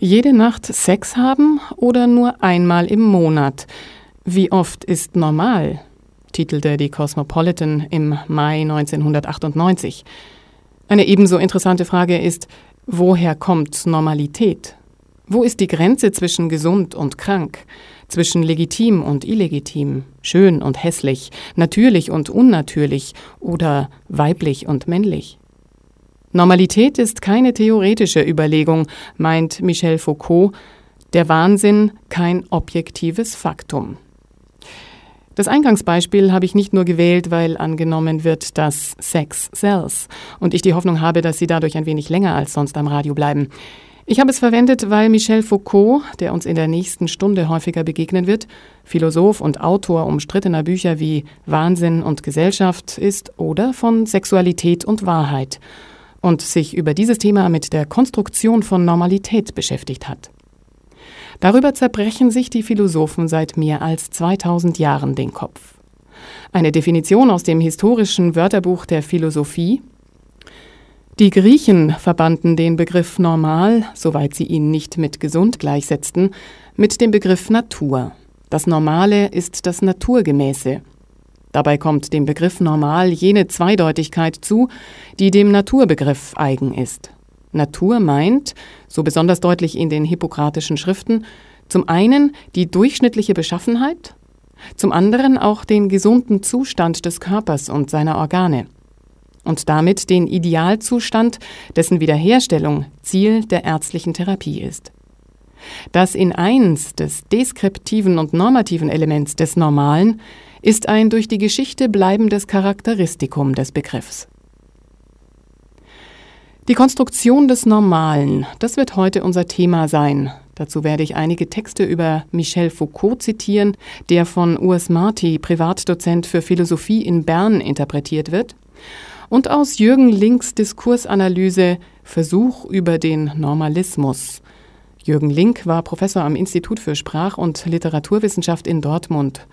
Jede Nacht Sex haben oder nur einmal im Monat? Wie oft ist normal? titelte die Cosmopolitan im Mai 1998. Eine ebenso interessante Frage ist, woher kommt Normalität? Wo ist die Grenze zwischen gesund und krank, zwischen legitim und illegitim, schön und hässlich, natürlich und unnatürlich oder weiblich und männlich? Normalität ist keine theoretische Überlegung, meint Michel Foucault, der Wahnsinn kein objektives Faktum. Das Eingangsbeispiel habe ich nicht nur gewählt, weil angenommen wird, dass Sex sells und ich die Hoffnung habe, dass Sie dadurch ein wenig länger als sonst am Radio bleiben. Ich habe es verwendet, weil Michel Foucault, der uns in der nächsten Stunde häufiger begegnen wird, Philosoph und Autor umstrittener Bücher wie Wahnsinn und Gesellschaft ist oder von Sexualität und Wahrheit und sich über dieses Thema mit der Konstruktion von Normalität beschäftigt hat. Darüber zerbrechen sich die Philosophen seit mehr als 2000 Jahren den Kopf. Eine Definition aus dem historischen Wörterbuch der Philosophie die Griechen verbanden den Begriff normal, soweit sie ihn nicht mit gesund gleichsetzten, mit dem Begriff Natur. Das Normale ist das Naturgemäße, Dabei kommt dem Begriff normal jene Zweideutigkeit zu, die dem Naturbegriff eigen ist. Natur meint, so besonders deutlich in den hippokratischen Schriften, zum einen die durchschnittliche Beschaffenheit, zum anderen auch den gesunden Zustand des Körpers und seiner Organe und damit den Idealzustand, dessen Wiederherstellung Ziel der ärztlichen Therapie ist. Das in eins des deskriptiven und normativen Elements des Normalen ist ein durch die Geschichte bleibendes Charakteristikum des Begriffs. Die Konstruktion des Normalen, das wird heute unser Thema sein. Dazu werde ich einige Texte über Michel Foucault zitieren, der von Urs Marti, Privatdozent für Philosophie in Bern, interpretiert wird, und aus Jürgen Links Diskursanalyse Versuch über den Normalismus. Jürgen Link war Professor am Institut für Sprach- und Literaturwissenschaft in Dortmund.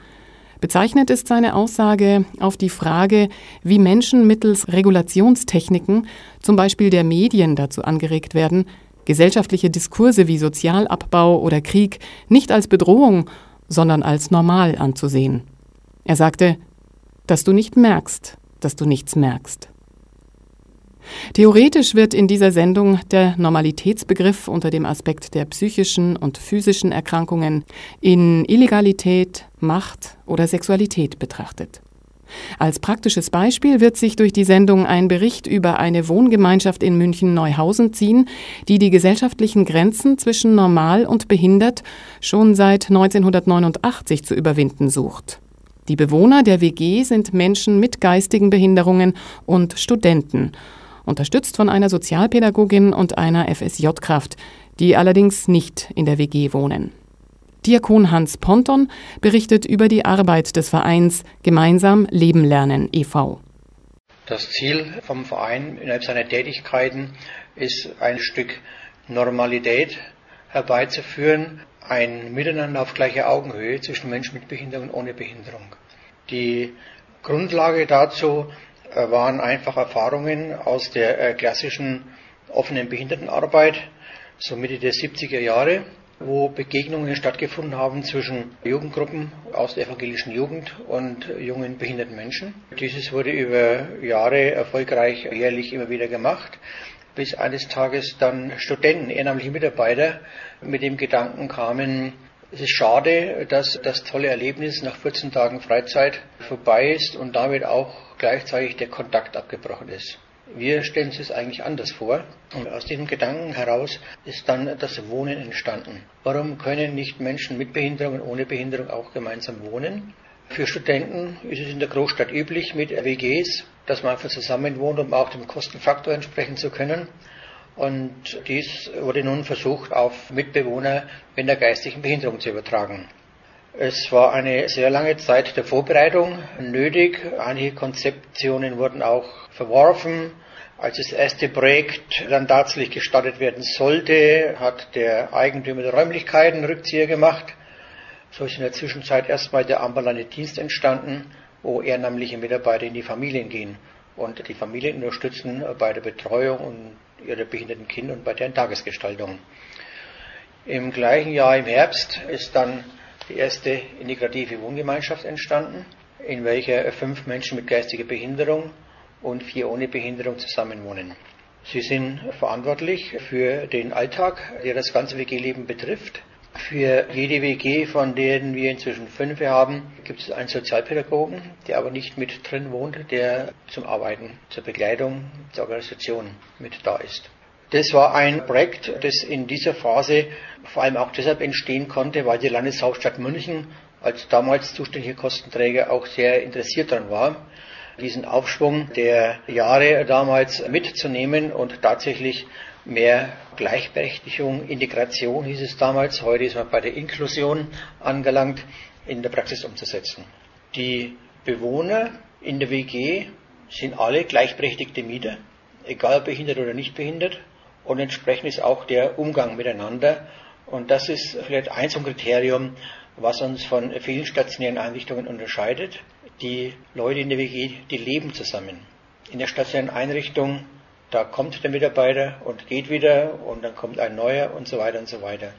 Bezeichnet ist seine Aussage auf die Frage, wie Menschen mittels Regulationstechniken, zum Beispiel der Medien, dazu angeregt werden, gesellschaftliche Diskurse wie Sozialabbau oder Krieg nicht als Bedrohung, sondern als normal anzusehen. Er sagte, dass du nicht merkst, dass du nichts merkst. Theoretisch wird in dieser Sendung der Normalitätsbegriff unter dem Aspekt der psychischen und physischen Erkrankungen in Illegalität, Macht oder Sexualität betrachtet. Als praktisches Beispiel wird sich durch die Sendung ein Bericht über eine Wohngemeinschaft in München-Neuhausen ziehen, die die gesellschaftlichen Grenzen zwischen normal und behindert schon seit 1989 zu überwinden sucht. Die Bewohner der WG sind Menschen mit geistigen Behinderungen und Studenten unterstützt von einer Sozialpädagogin und einer FSJ-Kraft, die allerdings nicht in der WG wohnen. Diakon Hans Ponton berichtet über die Arbeit des Vereins Gemeinsam Leben lernen e.V. Das Ziel vom Verein innerhalb seiner Tätigkeiten ist ein Stück Normalität herbeizuführen, ein Miteinander auf gleicher Augenhöhe zwischen Menschen mit Behinderung und ohne Behinderung. Die Grundlage dazu waren einfach Erfahrungen aus der äh, klassischen offenen Behindertenarbeit, so Mitte der 70er Jahre, wo Begegnungen stattgefunden haben zwischen Jugendgruppen aus der evangelischen Jugend und jungen behinderten Menschen. Dieses wurde über Jahre erfolgreich jährlich immer wieder gemacht, bis eines Tages dann Studenten, ehrenamtliche Mitarbeiter mit dem Gedanken kamen, es ist schade, dass das tolle Erlebnis nach 14 Tagen Freizeit vorbei ist und damit auch gleichzeitig der Kontakt abgebrochen ist. Wir stellen uns das eigentlich anders vor. Und aus diesem Gedanken heraus ist dann das Wohnen entstanden. Warum können nicht Menschen mit Behinderung und ohne Behinderung auch gemeinsam wohnen? Für Studenten ist es in der Großstadt üblich mit WGs, dass man einfach zusammen wohnt, um auch dem Kostenfaktor entsprechen zu können. Und dies wurde nun versucht, auf Mitbewohner mit einer geistigen Behinderung zu übertragen. Es war eine sehr lange Zeit der Vorbereitung nötig. Einige Konzeptionen wurden auch verworfen. Als das erste Projekt dann tatsächlich gestartet werden sollte, hat der Eigentümer der Räumlichkeiten Rückzieher gemacht. So ist in der Zwischenzeit erstmal der ambulante Dienst entstanden, wo ehrenamtliche Mitarbeiter in die Familien gehen und die Familien unterstützen bei der Betreuung und ihrer behinderten Kinder und bei deren Tagesgestaltung. Im gleichen Jahr im Herbst ist dann die erste integrative Wohngemeinschaft entstanden, in welcher fünf Menschen mit geistiger Behinderung und vier ohne Behinderung zusammenwohnen. Sie sind verantwortlich für den Alltag, der das ganze WG-Leben betrifft. Für jede WG, von denen wir inzwischen fünf haben, gibt es einen Sozialpädagogen, der aber nicht mit drin wohnt, der zum Arbeiten, zur Begleitung, zur Organisation mit da ist. Das war ein Projekt, das in dieser Phase vor allem auch deshalb entstehen konnte, weil die Landeshauptstadt München als damals zuständiger Kostenträger auch sehr interessiert daran war, diesen Aufschwung der Jahre damals mitzunehmen und tatsächlich mehr Gleichberechtigung, Integration hieß es damals, heute ist man bei der Inklusion angelangt, in der Praxis umzusetzen. Die Bewohner in der WG sind alle gleichberechtigte Mieter, egal behindert oder nicht behindert, und entsprechend ist auch der Umgang miteinander. Und das ist vielleicht ein so Kriterium, was uns von vielen stationären Einrichtungen unterscheidet. Die Leute in der WG, die leben zusammen. In der stationären Einrichtung, da kommt der Mitarbeiter und geht wieder und dann kommt ein neuer und so weiter und so weiter.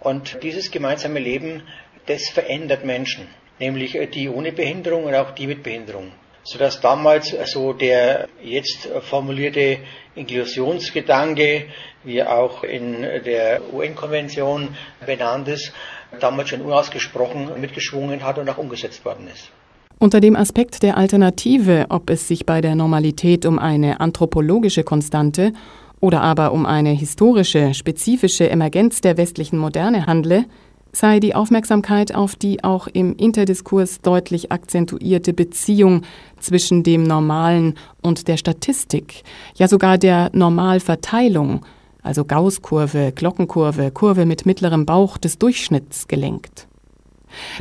Und dieses gemeinsame Leben, das verändert Menschen, nämlich die ohne Behinderung und auch die mit Behinderung sodass damals so der jetzt formulierte Inklusionsgedanke, wie auch in der UN-Konvention benannt ist, damals schon unausgesprochen mitgeschwungen hat und auch umgesetzt worden ist. Unter dem Aspekt der Alternative, ob es sich bei der Normalität um eine anthropologische Konstante oder aber um eine historische, spezifische Emergenz der westlichen Moderne handle, sei die Aufmerksamkeit auf die auch im Interdiskurs deutlich akzentuierte Beziehung zwischen dem Normalen und der Statistik, ja sogar der Normalverteilung, also Gaußkurve, Glockenkurve, Kurve mit mittlerem Bauch des Durchschnitts gelenkt.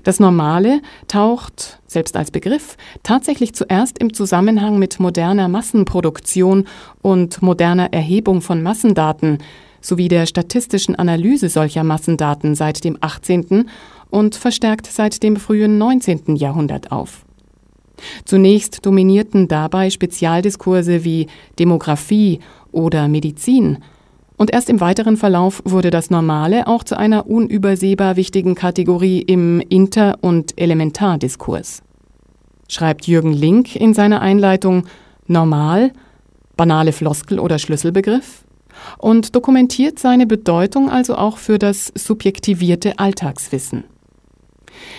Das Normale taucht, selbst als Begriff, tatsächlich zuerst im Zusammenhang mit moderner Massenproduktion und moderner Erhebung von Massendaten sowie der statistischen Analyse solcher Massendaten seit dem 18. und verstärkt seit dem frühen 19. Jahrhundert auf. Zunächst dominierten dabei Spezialdiskurse wie Demografie oder Medizin, und erst im weiteren Verlauf wurde das Normale auch zu einer unübersehbar wichtigen Kategorie im Inter- und Elementardiskurs. Schreibt Jürgen Link in seiner Einleitung Normal, banale Floskel oder Schlüsselbegriff? und dokumentiert seine Bedeutung also auch für das subjektivierte Alltagswissen.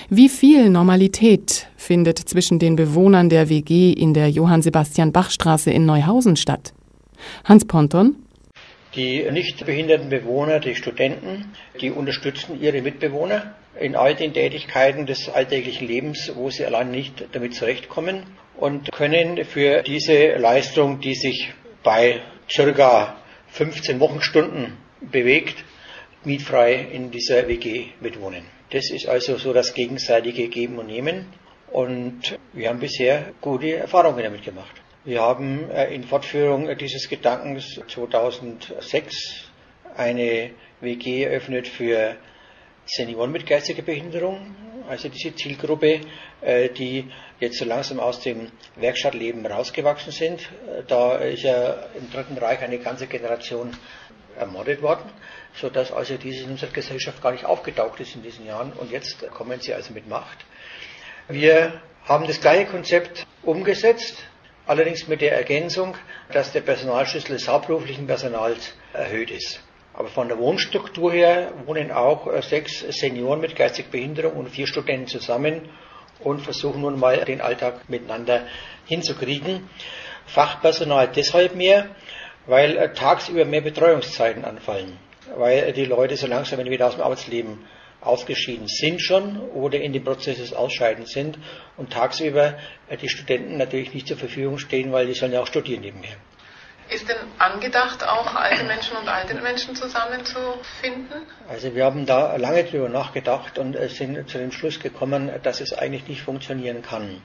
Wie viel Normalität findet zwischen den Bewohnern der WG in der Johann Sebastian Bach Straße in Neuhausen statt? Hans Ponton? Die nicht behinderten Bewohner, die Studenten, die unterstützen ihre Mitbewohner in all den Tätigkeiten des alltäglichen Lebens, wo sie allein nicht damit zurechtkommen und können für diese Leistung, die sich bei circa 15 Wochenstunden bewegt, mietfrei in dieser WG mitwohnen. Das ist also so das gegenseitige Geben und Nehmen und wir haben bisher gute Erfahrungen damit gemacht. Wir haben äh, in Fortführung dieses Gedankens 2006 eine WG eröffnet für Senioren mit geistiger Behinderung, also diese Zielgruppe, äh, die jetzt so langsam aus dem Werkstattleben rausgewachsen sind. Da ist ja im Dritten Reich eine ganze Generation ermordet worden, sodass also diese in unserer Gesellschaft gar nicht aufgetaucht ist in diesen Jahren und jetzt kommen sie also mit Macht. Wir haben das gleiche Konzept umgesetzt, allerdings mit der Ergänzung, dass der Personalschlüssel des hauptberuflichen Personals erhöht ist. Aber von der Wohnstruktur her wohnen auch äh, sechs Senioren mit geistiger Behinderung und vier Studenten zusammen und versuchen nun mal den Alltag miteinander hinzukriegen. Fachpersonal deshalb mehr, weil äh, tagsüber mehr Betreuungszeiten anfallen, weil die Leute so langsam wieder aus dem Arbeitsleben ausgeschieden sind schon oder in dem Prozess des Ausscheidens sind und tagsüber äh, die Studenten natürlich nicht zur Verfügung stehen, weil die sollen ja auch studieren nebenher. Ist denn angedacht, auch alte Menschen und alte Menschen zusammenzufinden? Also wir haben da lange drüber nachgedacht und sind zu dem Schluss gekommen, dass es eigentlich nicht funktionieren kann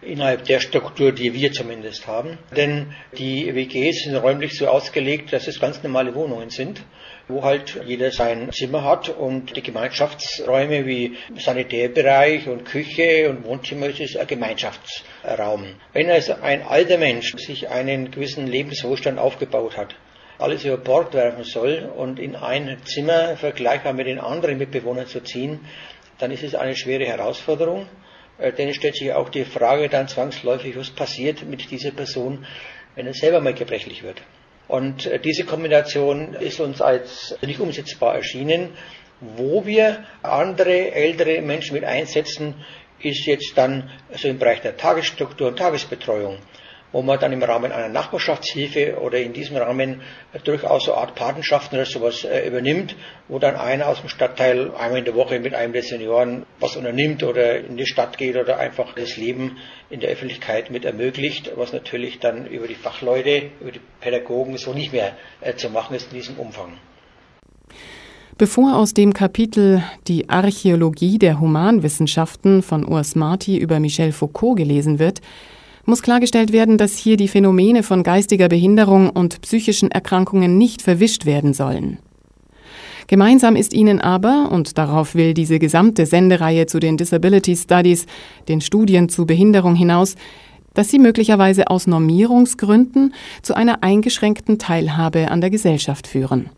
innerhalb der Struktur, die wir zumindest haben. Denn die WGs sind räumlich so ausgelegt, dass es ganz normale Wohnungen sind, wo halt jeder sein Zimmer hat und die Gemeinschaftsräume wie Sanitärbereich und Küche und Wohnzimmer ist ein Gemeinschaftsraum. Wenn also ein alter Mensch sich einen gewissen Lebenswohlstand aufgebaut hat, alles über Bord werfen soll und in ein Zimmer vergleichbar mit den anderen Mitbewohnern zu ziehen, dann ist es eine schwere Herausforderung. Äh, denn es stellt sich auch die Frage dann zwangsläufig, was passiert mit dieser Person, wenn er selber mal gebrechlich wird. Und äh, diese Kombination ist uns als nicht umsetzbar erschienen. Wo wir andere ältere Menschen mit einsetzen, ist jetzt dann so im Bereich der Tagesstruktur und Tagesbetreuung wo man dann im Rahmen einer Nachbarschaftshilfe oder in diesem Rahmen durchaus so Art Patenschaften oder sowas äh, übernimmt, wo dann einer aus dem Stadtteil einmal in der Woche mit einem der Senioren was unternimmt oder in die Stadt geht oder einfach das Leben in der Öffentlichkeit mit ermöglicht, was natürlich dann über die Fachleute, über die Pädagogen so nicht mehr äh, zu machen ist in diesem Umfang. Bevor aus dem Kapitel Die Archäologie der Humanwissenschaften von Urs Marti über Michel Foucault gelesen wird, muss klargestellt werden, dass hier die Phänomene von geistiger Behinderung und psychischen Erkrankungen nicht verwischt werden sollen. Gemeinsam ist ihnen aber, und darauf will diese gesamte Sendereihe zu den Disability Studies, den Studien zu Behinderung hinaus, dass sie möglicherweise aus Normierungsgründen zu einer eingeschränkten Teilhabe an der Gesellschaft führen.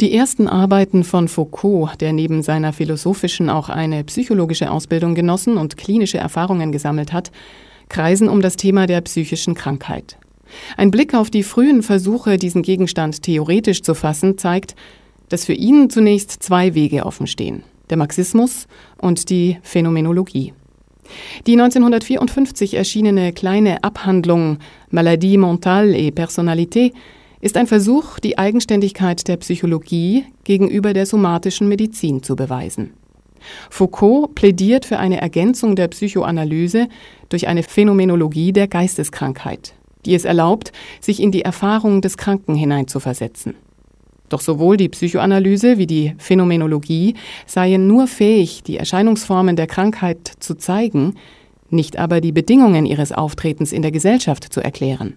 Die ersten Arbeiten von Foucault, der neben seiner philosophischen auch eine psychologische Ausbildung genossen und klinische Erfahrungen gesammelt hat, kreisen um das Thema der psychischen Krankheit. Ein Blick auf die frühen Versuche, diesen Gegenstand theoretisch zu fassen, zeigt, dass für ihn zunächst zwei Wege offenstehen, der Marxismus und die Phänomenologie. Die 1954 erschienene kleine Abhandlung Maladie mentale et Personnalité ist ein Versuch, die Eigenständigkeit der Psychologie gegenüber der somatischen Medizin zu beweisen. Foucault plädiert für eine Ergänzung der Psychoanalyse durch eine Phänomenologie der Geisteskrankheit, die es erlaubt, sich in die Erfahrung des Kranken hineinzuversetzen. Doch sowohl die Psychoanalyse wie die Phänomenologie seien nur fähig, die Erscheinungsformen der Krankheit zu zeigen, nicht aber die Bedingungen ihres Auftretens in der Gesellschaft zu erklären.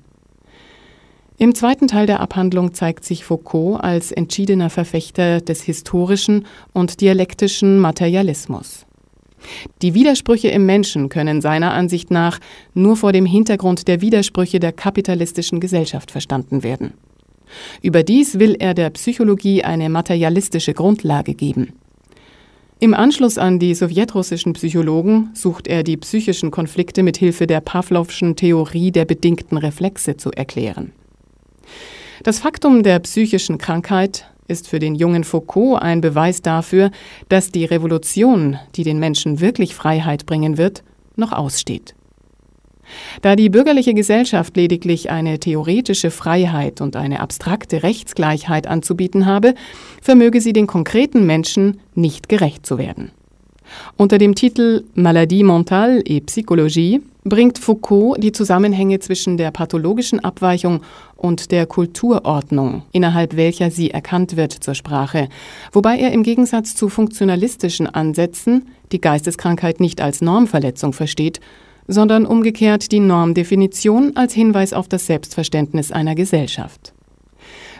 Im zweiten Teil der Abhandlung zeigt sich Foucault als entschiedener Verfechter des historischen und dialektischen Materialismus. Die Widersprüche im Menschen können seiner Ansicht nach nur vor dem Hintergrund der Widersprüche der kapitalistischen Gesellschaft verstanden werden. Überdies will er der Psychologie eine materialistische Grundlage geben. Im Anschluss an die sowjetrussischen Psychologen sucht er die psychischen Konflikte mit Hilfe der Pavlovschen Theorie der bedingten Reflexe zu erklären. Das Faktum der psychischen Krankheit ist für den jungen Foucault ein Beweis dafür, dass die Revolution, die den Menschen wirklich Freiheit bringen wird, noch aussteht. Da die bürgerliche Gesellschaft lediglich eine theoretische Freiheit und eine abstrakte Rechtsgleichheit anzubieten habe, vermöge sie den konkreten Menschen nicht gerecht zu werden. Unter dem Titel Maladie mentale et Psychologie bringt Foucault die Zusammenhänge zwischen der pathologischen Abweichung und der Kulturordnung, innerhalb welcher sie erkannt wird, zur Sprache, wobei er im Gegensatz zu funktionalistischen Ansätzen die Geisteskrankheit nicht als Normverletzung versteht, sondern umgekehrt die Normdefinition als Hinweis auf das Selbstverständnis einer Gesellschaft.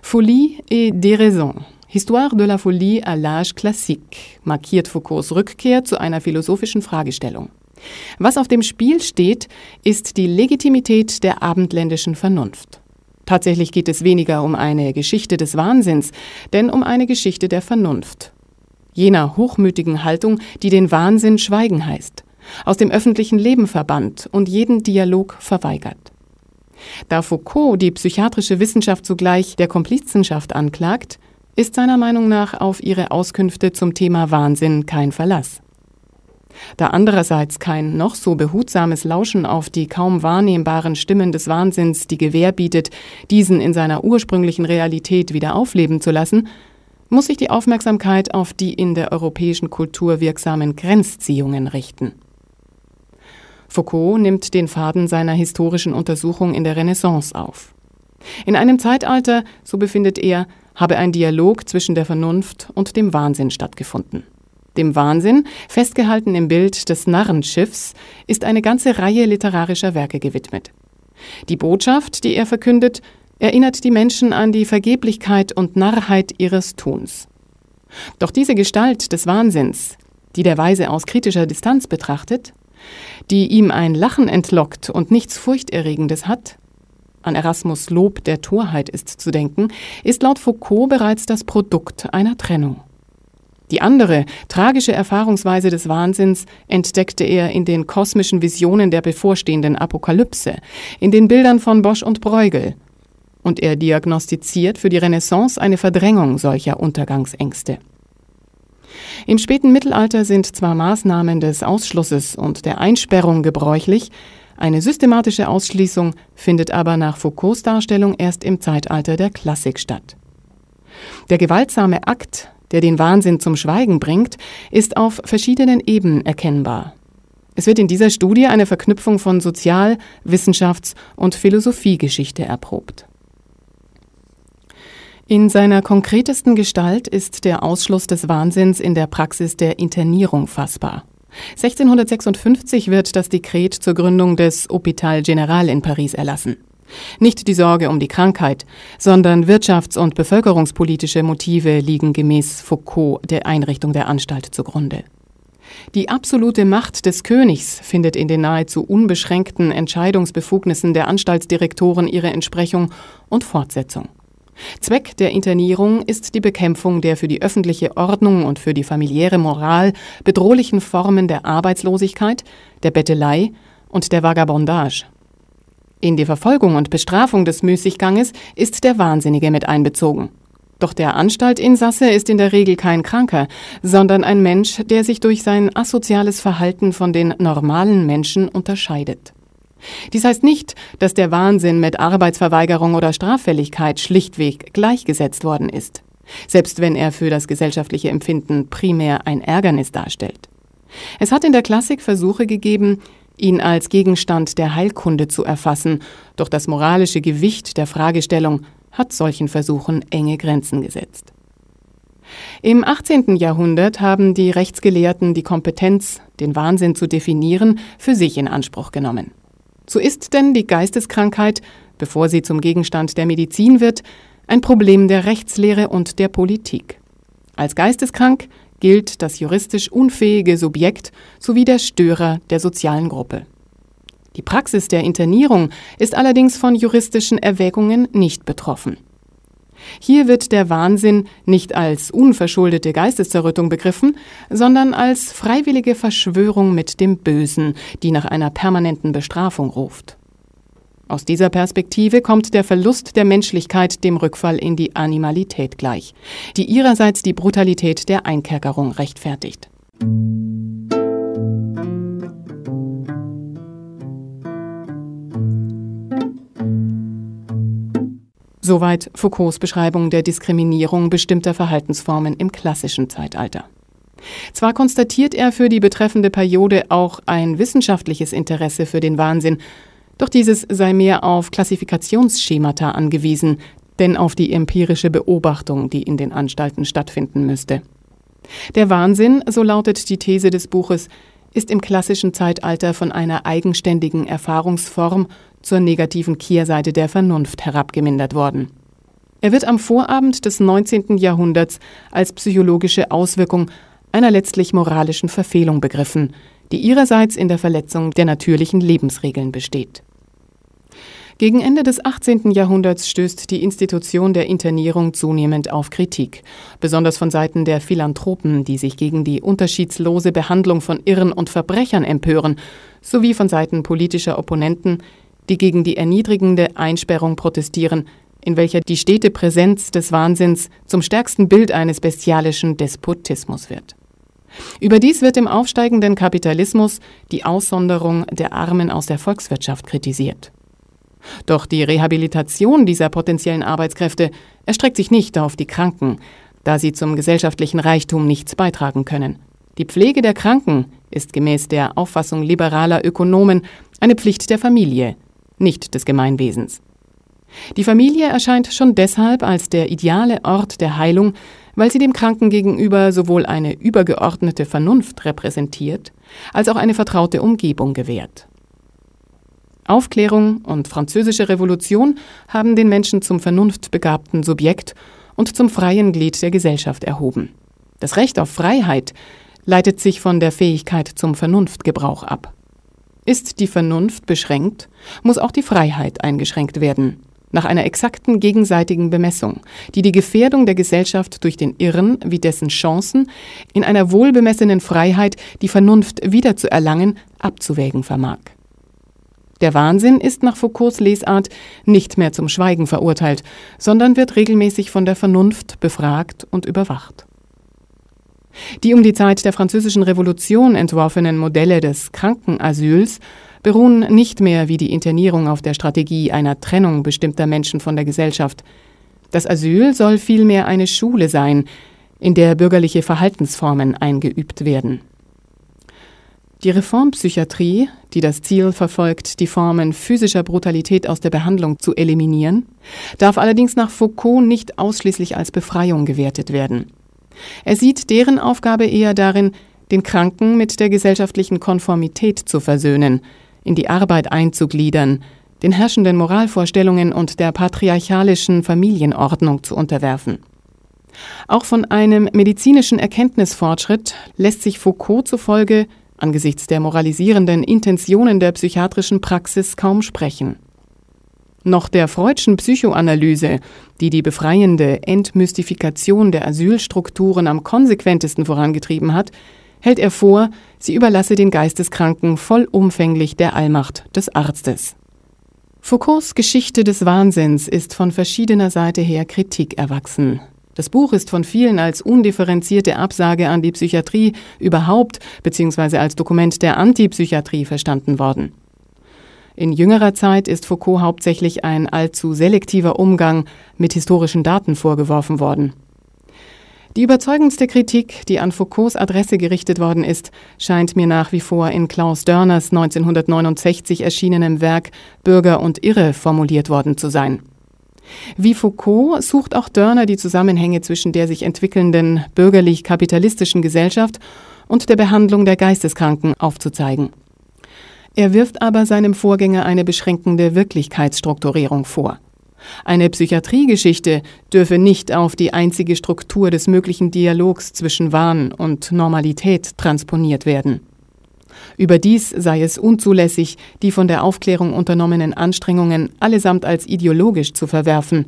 Folie et Déraison Histoire de la folie à l'âge classique markiert Foucaults Rückkehr zu einer philosophischen Fragestellung. Was auf dem Spiel steht, ist die Legitimität der abendländischen Vernunft. Tatsächlich geht es weniger um eine Geschichte des Wahnsinns, denn um eine Geschichte der Vernunft. Jener hochmütigen Haltung, die den Wahnsinn schweigen heißt, aus dem öffentlichen Leben verbannt und jeden Dialog verweigert. Da Foucault die psychiatrische Wissenschaft zugleich der Komplizenschaft anklagt, ist seiner Meinung nach auf ihre Auskünfte zum Thema Wahnsinn kein Verlass. Da andererseits kein noch so behutsames Lauschen auf die kaum wahrnehmbaren Stimmen des Wahnsinns die Gewähr bietet, diesen in seiner ursprünglichen Realität wieder aufleben zu lassen, muss sich die Aufmerksamkeit auf die in der europäischen Kultur wirksamen Grenzziehungen richten. Foucault nimmt den Faden seiner historischen Untersuchung in der Renaissance auf. In einem Zeitalter, so befindet er, habe ein Dialog zwischen der Vernunft und dem Wahnsinn stattgefunden. Dem Wahnsinn, festgehalten im Bild des Narrenschiffs, ist eine ganze Reihe literarischer Werke gewidmet. Die Botschaft, die er verkündet, erinnert die Menschen an die Vergeblichkeit und Narrheit ihres Tuns. Doch diese Gestalt des Wahnsinns, die der Weise aus kritischer Distanz betrachtet, die ihm ein Lachen entlockt und nichts Furchterregendes hat, an Erasmus Lob der Torheit ist zu denken, ist laut Foucault bereits das Produkt einer Trennung. Die andere, tragische Erfahrungsweise des Wahnsinns entdeckte er in den kosmischen Visionen der bevorstehenden Apokalypse, in den Bildern von Bosch und Bruegel. Und er diagnostiziert für die Renaissance eine Verdrängung solcher Untergangsängste. Im späten Mittelalter sind zwar Maßnahmen des Ausschlusses und der Einsperrung gebräuchlich, eine systematische Ausschließung findet aber nach Foucaults Darstellung erst im Zeitalter der Klassik statt. Der gewaltsame Akt, der den Wahnsinn zum Schweigen bringt, ist auf verschiedenen Ebenen erkennbar. Es wird in dieser Studie eine Verknüpfung von Sozial-, Wissenschafts- und Philosophiegeschichte erprobt. In seiner konkretesten Gestalt ist der Ausschluss des Wahnsinns in der Praxis der Internierung fassbar. 1656 wird das Dekret zur Gründung des Hôpital Général in Paris erlassen. Nicht die Sorge um die Krankheit, sondern wirtschafts- und bevölkerungspolitische Motive liegen gemäß Foucault der Einrichtung der Anstalt zugrunde. Die absolute Macht des Königs findet in den nahezu unbeschränkten Entscheidungsbefugnissen der Anstaltsdirektoren ihre Entsprechung und Fortsetzung. Zweck der Internierung ist die Bekämpfung der für die öffentliche Ordnung und für die familiäre Moral bedrohlichen Formen der Arbeitslosigkeit, der Bettelei und der Vagabondage. In die Verfolgung und Bestrafung des Müßigganges ist der Wahnsinnige mit einbezogen. Doch der Anstaltinsasse ist in der Regel kein Kranker, sondern ein Mensch, der sich durch sein asoziales Verhalten von den normalen Menschen unterscheidet. Dies heißt nicht, dass der Wahnsinn mit Arbeitsverweigerung oder Straffälligkeit schlichtweg gleichgesetzt worden ist, selbst wenn er für das gesellschaftliche Empfinden primär ein Ärgernis darstellt. Es hat in der Klassik Versuche gegeben, ihn als Gegenstand der Heilkunde zu erfassen, doch das moralische Gewicht der Fragestellung hat solchen Versuchen enge Grenzen gesetzt. Im 18. Jahrhundert haben die Rechtsgelehrten die Kompetenz, den Wahnsinn zu definieren, für sich in Anspruch genommen. So ist denn die Geisteskrankheit, bevor sie zum Gegenstand der Medizin wird, ein Problem der Rechtslehre und der Politik. Als geisteskrank gilt das juristisch unfähige Subjekt sowie der Störer der sozialen Gruppe. Die Praxis der Internierung ist allerdings von juristischen Erwägungen nicht betroffen. Hier wird der Wahnsinn nicht als unverschuldete Geisteszerrüttung begriffen, sondern als freiwillige Verschwörung mit dem Bösen, die nach einer permanenten Bestrafung ruft. Aus dieser Perspektive kommt der Verlust der Menschlichkeit dem Rückfall in die Animalität gleich, die ihrerseits die Brutalität der Einkerkerung rechtfertigt. Soweit Foucaults Beschreibung der Diskriminierung bestimmter Verhaltensformen im klassischen Zeitalter. Zwar konstatiert er für die betreffende Periode auch ein wissenschaftliches Interesse für den Wahnsinn, doch dieses sei mehr auf Klassifikationsschemata angewiesen, denn auf die empirische Beobachtung, die in den Anstalten stattfinden müsste. Der Wahnsinn, so lautet die These des Buches, ist im klassischen Zeitalter von einer eigenständigen Erfahrungsform zur negativen Kehrseite der Vernunft herabgemindert worden. Er wird am Vorabend des 19. Jahrhunderts als psychologische Auswirkung einer letztlich moralischen Verfehlung begriffen, die ihrerseits in der Verletzung der natürlichen Lebensregeln besteht. Gegen Ende des 18. Jahrhunderts stößt die Institution der Internierung zunehmend auf Kritik, besonders von Seiten der Philanthropen, die sich gegen die unterschiedslose Behandlung von Irren und Verbrechern empören, sowie von Seiten politischer Opponenten, die gegen die erniedrigende Einsperrung protestieren, in welcher die stete Präsenz des Wahnsinns zum stärksten Bild eines bestialischen Despotismus wird. Überdies wird im aufsteigenden Kapitalismus die Aussonderung der Armen aus der Volkswirtschaft kritisiert. Doch die Rehabilitation dieser potenziellen Arbeitskräfte erstreckt sich nicht auf die Kranken, da sie zum gesellschaftlichen Reichtum nichts beitragen können. Die Pflege der Kranken ist gemäß der Auffassung liberaler Ökonomen eine Pflicht der Familie, nicht des Gemeinwesens. Die Familie erscheint schon deshalb als der ideale Ort der Heilung, weil sie dem Kranken gegenüber sowohl eine übergeordnete Vernunft repräsentiert, als auch eine vertraute Umgebung gewährt. Aufklärung und französische Revolution haben den Menschen zum vernunftbegabten Subjekt und zum freien Glied der Gesellschaft erhoben. Das Recht auf Freiheit, leitet sich von der Fähigkeit zum Vernunftgebrauch ab. Ist die Vernunft beschränkt, muss auch die Freiheit eingeschränkt werden, nach einer exakten gegenseitigen Bemessung, die die Gefährdung der Gesellschaft durch den Irren wie dessen Chancen in einer wohlbemessenen Freiheit die Vernunft wiederzuerlangen abzuwägen vermag. Der Wahnsinn ist nach Foucaults Lesart nicht mehr zum Schweigen verurteilt, sondern wird regelmäßig von der Vernunft befragt und überwacht. Die um die Zeit der Französischen Revolution entworfenen Modelle des Krankenasyls beruhen nicht mehr wie die Internierung auf der Strategie einer Trennung bestimmter Menschen von der Gesellschaft. Das Asyl soll vielmehr eine Schule sein, in der bürgerliche Verhaltensformen eingeübt werden. Die Reformpsychiatrie, die das Ziel verfolgt, die Formen physischer Brutalität aus der Behandlung zu eliminieren, darf allerdings nach Foucault nicht ausschließlich als Befreiung gewertet werden. Er sieht deren Aufgabe eher darin, den Kranken mit der gesellschaftlichen Konformität zu versöhnen, in die Arbeit einzugliedern, den herrschenden Moralvorstellungen und der patriarchalischen Familienordnung zu unterwerfen. Auch von einem medizinischen Erkenntnisfortschritt lässt sich Foucault zufolge angesichts der moralisierenden Intentionen der psychiatrischen Praxis kaum sprechen. Noch der Freudschen Psychoanalyse, die die befreiende Entmystifikation der Asylstrukturen am konsequentesten vorangetrieben hat, hält er vor, sie überlasse den Geisteskranken vollumfänglich der Allmacht des Arztes. Foucaults Geschichte des Wahnsinns ist von verschiedener Seite her Kritik erwachsen. Das Buch ist von vielen als undifferenzierte Absage an die Psychiatrie überhaupt bzw. als Dokument der Antipsychiatrie verstanden worden. In jüngerer Zeit ist Foucault hauptsächlich ein allzu selektiver Umgang mit historischen Daten vorgeworfen worden. Die überzeugendste Kritik, die an Foucaults Adresse gerichtet worden ist, scheint mir nach wie vor in Klaus Dörners 1969 erschienenem Werk Bürger und Irre formuliert worden zu sein. Wie Foucault sucht auch Dörner die Zusammenhänge zwischen der sich entwickelnden bürgerlich-kapitalistischen Gesellschaft und der Behandlung der Geisteskranken aufzuzeigen. Er wirft aber seinem Vorgänger eine beschränkende Wirklichkeitsstrukturierung vor. Eine Psychiatriegeschichte dürfe nicht auf die einzige Struktur des möglichen Dialogs zwischen Wahn und Normalität transponiert werden. Überdies sei es unzulässig, die von der Aufklärung unternommenen Anstrengungen allesamt als ideologisch zu verwerfen,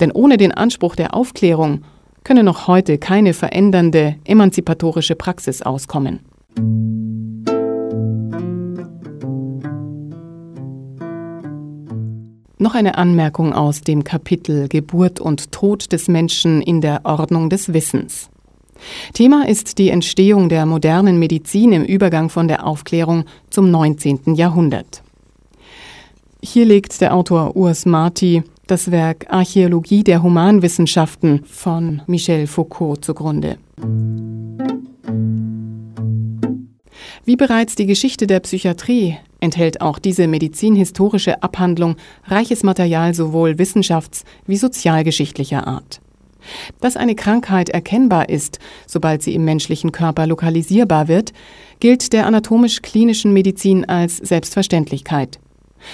denn ohne den Anspruch der Aufklärung könne noch heute keine verändernde, emanzipatorische Praxis auskommen. Noch eine Anmerkung aus dem Kapitel Geburt und Tod des Menschen in der Ordnung des Wissens. Thema ist die Entstehung der modernen Medizin im Übergang von der Aufklärung zum 19. Jahrhundert. Hier legt der Autor Urs Marti das Werk Archäologie der Humanwissenschaften von Michel Foucault zugrunde. Wie bereits die Geschichte der Psychiatrie enthält auch diese medizinhistorische Abhandlung reiches Material sowohl wissenschafts- wie sozialgeschichtlicher Art. Dass eine Krankheit erkennbar ist, sobald sie im menschlichen Körper lokalisierbar wird, gilt der anatomisch-klinischen Medizin als Selbstverständlichkeit.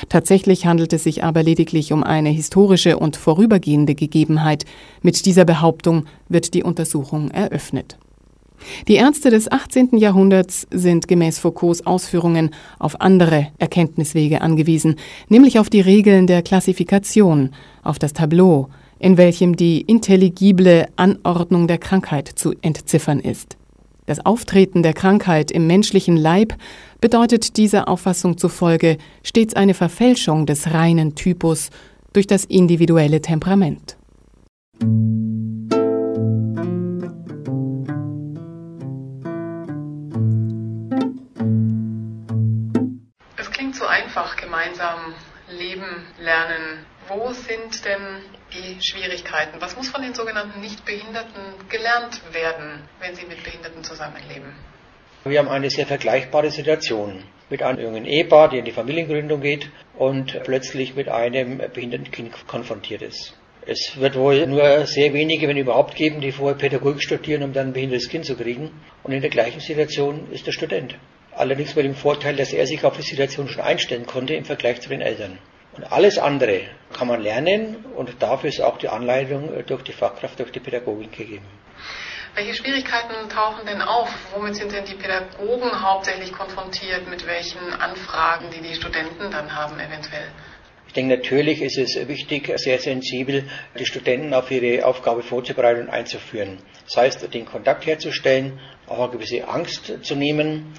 Tatsächlich handelt es sich aber lediglich um eine historische und vorübergehende Gegebenheit. Mit dieser Behauptung wird die Untersuchung eröffnet. Die Ärzte des 18. Jahrhunderts sind gemäß Foucaults Ausführungen auf andere Erkenntniswege angewiesen, nämlich auf die Regeln der Klassifikation, auf das Tableau, in welchem die intelligible Anordnung der Krankheit zu entziffern ist. Das Auftreten der Krankheit im menschlichen Leib bedeutet dieser Auffassung zufolge stets eine Verfälschung des reinen Typus durch das individuelle Temperament. Es klingt so einfach, gemeinsam leben, lernen. Wo sind denn die Schwierigkeiten? Was muss von den sogenannten Nichtbehinderten gelernt werden, wenn sie mit Behinderten zusammenleben? Wir haben eine sehr vergleichbare Situation mit einem jungen Ehepaar, die in die Familiengründung geht und plötzlich mit einem behinderten Kind konfrontiert ist. Es wird wohl nur sehr wenige, wenn überhaupt, geben, die vorher Pädagogik studieren, um dann ein behindertes Kind zu kriegen. Und in der gleichen Situation ist der Student. Allerdings mit dem Vorteil, dass er sich auf die Situation schon einstellen konnte im Vergleich zu den Eltern. Und alles andere kann man lernen und dafür ist auch die Anleitung durch die Fachkraft, durch die Pädagogik gegeben. Welche Schwierigkeiten tauchen denn auf? Womit sind denn die Pädagogen hauptsächlich konfrontiert? Mit welchen Anfragen, die die Studenten dann haben eventuell? Ich denke, natürlich ist es wichtig, sehr sensibel die Studenten auf ihre Aufgabe vorzubereiten und einzuführen. Das heißt, den Kontakt herzustellen, auch eine gewisse Angst zu nehmen,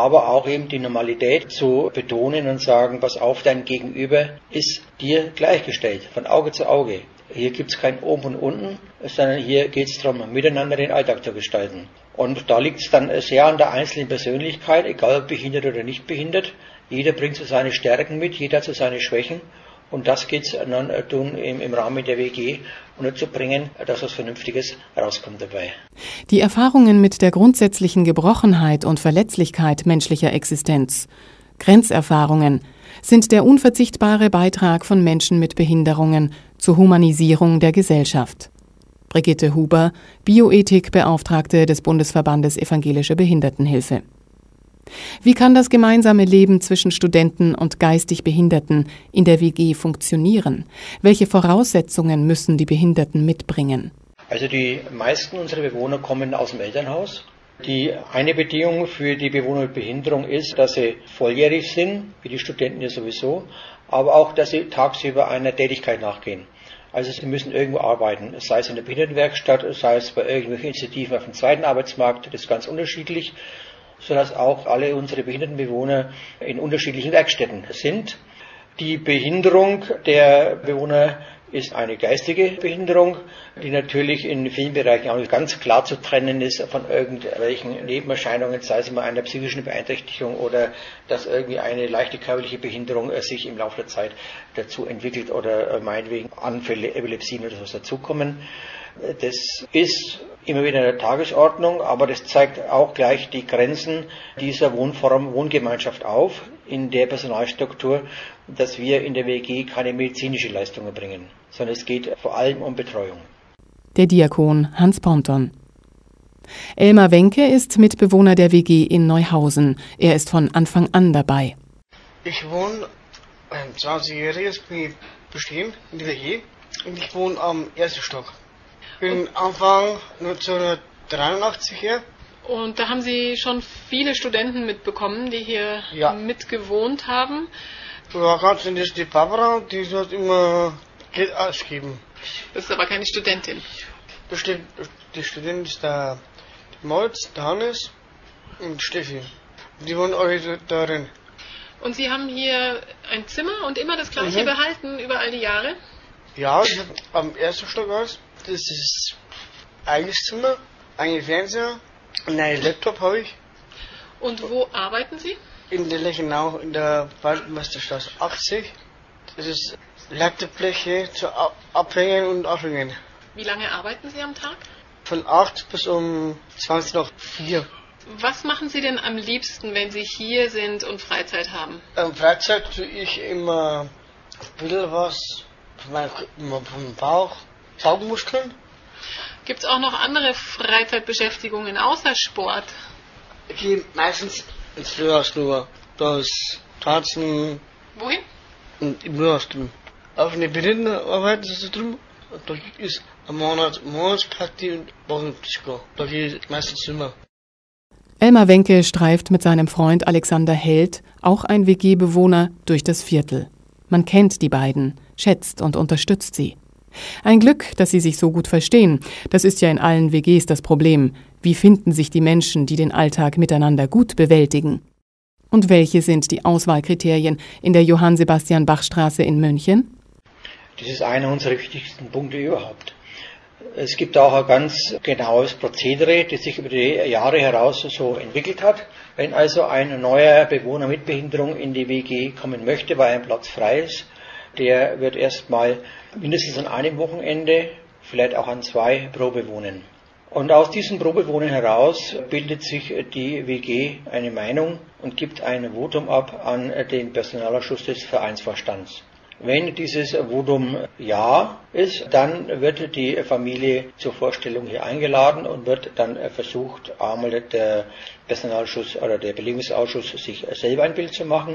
aber auch eben die Normalität zu betonen und sagen, pass auf, dein Gegenüber ist dir gleichgestellt, von Auge zu Auge. Hier gibt es kein Oben und Unten, sondern hier geht es darum, miteinander den Alltag zu gestalten. Und da liegt es dann sehr an der einzelnen Persönlichkeit, egal ob behindert oder nicht behindert. Jeder bringt so seine Stärken mit, jeder hat so seine Schwächen. Und das geht es dann tun im, im, Rahmen der WG unterzubringen, dass was Vernünftiges rauskommt dabei. Die Erfahrungen mit der grundsätzlichen Gebrochenheit und Verletzlichkeit menschlicher Existenz, Grenzerfahrungen, sind der unverzichtbare Beitrag von Menschen mit Behinderungen zur Humanisierung der Gesellschaft. Brigitte Huber, Bioethikbeauftragte des Bundesverbandes Evangelische Behindertenhilfe. Wie kann das gemeinsame Leben zwischen Studenten und geistig Behinderten in der WG funktionieren? Welche Voraussetzungen müssen die Behinderten mitbringen? Also die meisten unserer Bewohner kommen aus dem Elternhaus. Die eine Bedingung für die Bewohner mit Behinderung ist, dass sie volljährig sind, wie die Studenten ja sowieso, aber auch, dass sie tagsüber einer Tätigkeit nachgehen. Also sie müssen irgendwo arbeiten, sei es in der Behindertenwerkstatt, sei es bei irgendwelchen Initiativen auf dem zweiten Arbeitsmarkt, das ist ganz unterschiedlich, sodass auch alle unsere Behindertenbewohner in unterschiedlichen Werkstätten sind. Die Behinderung der Bewohner ist eine geistige Behinderung, die natürlich in vielen Bereichen auch nicht ganz klar zu trennen ist von irgendwelchen Nebenerscheinungen, sei es immer einer psychischen Beeinträchtigung oder dass irgendwie eine leichte körperliche Behinderung sich im Laufe der Zeit dazu entwickelt oder meinetwegen Anfälle, Epilepsien oder sowas dazukommen. Das ist immer wieder in der Tagesordnung, aber das zeigt auch gleich die Grenzen dieser Wohnform, Wohngemeinschaft auf, in der Personalstruktur, dass wir in der WG keine medizinische Leistung erbringen, sondern es geht vor allem um Betreuung. Der Diakon Hans Ponton. Elmar Wenke ist Mitbewohner der WG in Neuhausen. Er ist von Anfang an dabei. Ich wohne ein 20-jähriges bestehen in der WG und ich wohne am ersten Stock bin Anfang 1983 hier. Und da haben Sie schon viele Studenten mitbekommen, die hier ja. mitgewohnt haben. Ja, ganz ist die Barbara, die hat immer Geld ausgeben. Das ist aber keine Studentin. Bestimmt, die Studentin ist der Moritz, der Hannes und Steffi. Die wohnen alle darin. Und Sie haben hier ein Zimmer und immer das gleiche mhm. behalten über all die Jahre? Ja, ich habe am ersten Stock aus das ist eigenes Zimmer, ein Fernseher und einen Laptop habe ich. Und wo arbeiten Sie? In der Lechenau, in der Waldmeisterstraße 80. Das ist Laptopfläche zu Abhängen und Aufhängen. Wie lange arbeiten Sie am Tag? Von 8 bis um 20 nach 4. Was machen Sie denn am liebsten, wenn Sie hier sind und Freizeit haben? Ähm, Freizeit tue ich immer ein bisschen was von meinem Bauch Saugenmuskeln. Gibt es auch noch andere Freizeitbeschäftigungen außer Sport? Ich gehe meistens ins Frühjahrsnur. Das Tanzen. Wohin? Im Frühjahrsnur. Auf eine Behindertenarbeit ist es drum. Da ist ein Monat Monatsparty und Wochenpsycho. Da gehe ich meistens immer. Elmar Wenke streift mit seinem Freund Alexander Held, auch ein WG-Bewohner, durch das Viertel. Man kennt die beiden, schätzt und unterstützt sie. Ein Glück, dass sie sich so gut verstehen. Das ist ja in allen WGs das Problem. Wie finden sich die Menschen, die den Alltag miteinander gut bewältigen? Und welche sind die Auswahlkriterien in der Johann Sebastian Bach Straße in München? Das ist einer unserer wichtigsten Punkte überhaupt. Es gibt auch ein ganz genaues Prozedere, das sich über die Jahre heraus so entwickelt hat. Wenn also ein neuer Bewohner mit Behinderung in die WG kommen möchte, weil ein Platz frei ist, der wird erstmal mindestens an einem Wochenende, vielleicht auch an zwei Probe wohnen. Und aus diesem Probewohnen heraus bildet sich die WG eine Meinung und gibt ein Votum ab an den Personalausschuss des Vereinsvorstands. Wenn dieses Votum Ja ist, dann wird die Familie zur Vorstellung hier eingeladen und wird dann versucht, einmal der Personalausschuss oder der Belegungsausschuss sich selber ein Bild zu machen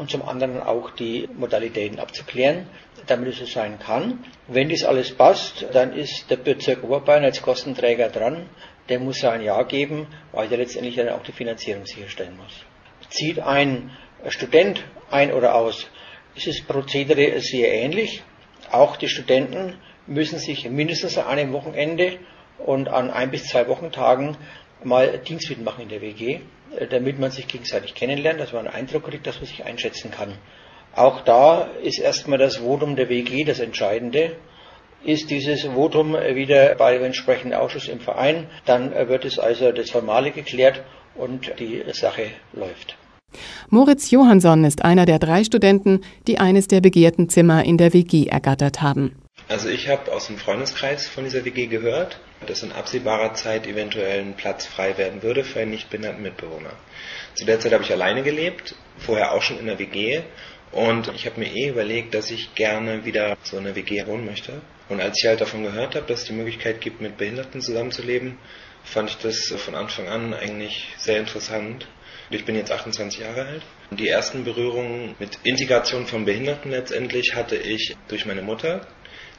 und zum anderen auch die Modalitäten abzuklären, damit es so sein kann. Wenn dies alles passt, dann ist der Bezirk Oberbayern als Kostenträger dran, der muss ein Ja geben, weil der letztendlich dann auch die Finanzierung sicherstellen muss. Zieht ein Student ein oder aus, ist das Prozedere sehr ähnlich. Auch die Studenten müssen sich mindestens an einem Wochenende und an ein bis zwei Wochentagen mal Dienst mitmachen in der WG, damit man sich gegenseitig kennenlernt, dass man einen Eindruck kriegt, dass man sich einschätzen kann. Auch da ist erstmal das Votum der WG das Entscheidende. Ist dieses Votum wieder bei dem entsprechenden Ausschuss im Verein, dann wird es also das Formale geklärt und die Sache läuft. Moritz Johansson ist einer der drei Studenten, die eines der begehrten Zimmer in der WG ergattert haben. Also ich habe aus dem Freundeskreis von dieser WG gehört, dass in absehbarer Zeit eventuell ein Platz frei werden würde für einen nicht behinderten Mitbewohner. Zu der Zeit habe ich alleine gelebt, vorher auch schon in der WG und ich habe mir eh überlegt, dass ich gerne wieder so in einer WG wohnen möchte. Und als ich halt davon gehört habe, dass es die Möglichkeit gibt, mit Behinderten zusammenzuleben, fand ich das von Anfang an eigentlich sehr interessant. Ich bin jetzt 28 Jahre alt. Die ersten Berührungen mit Integration von Behinderten letztendlich hatte ich durch meine Mutter.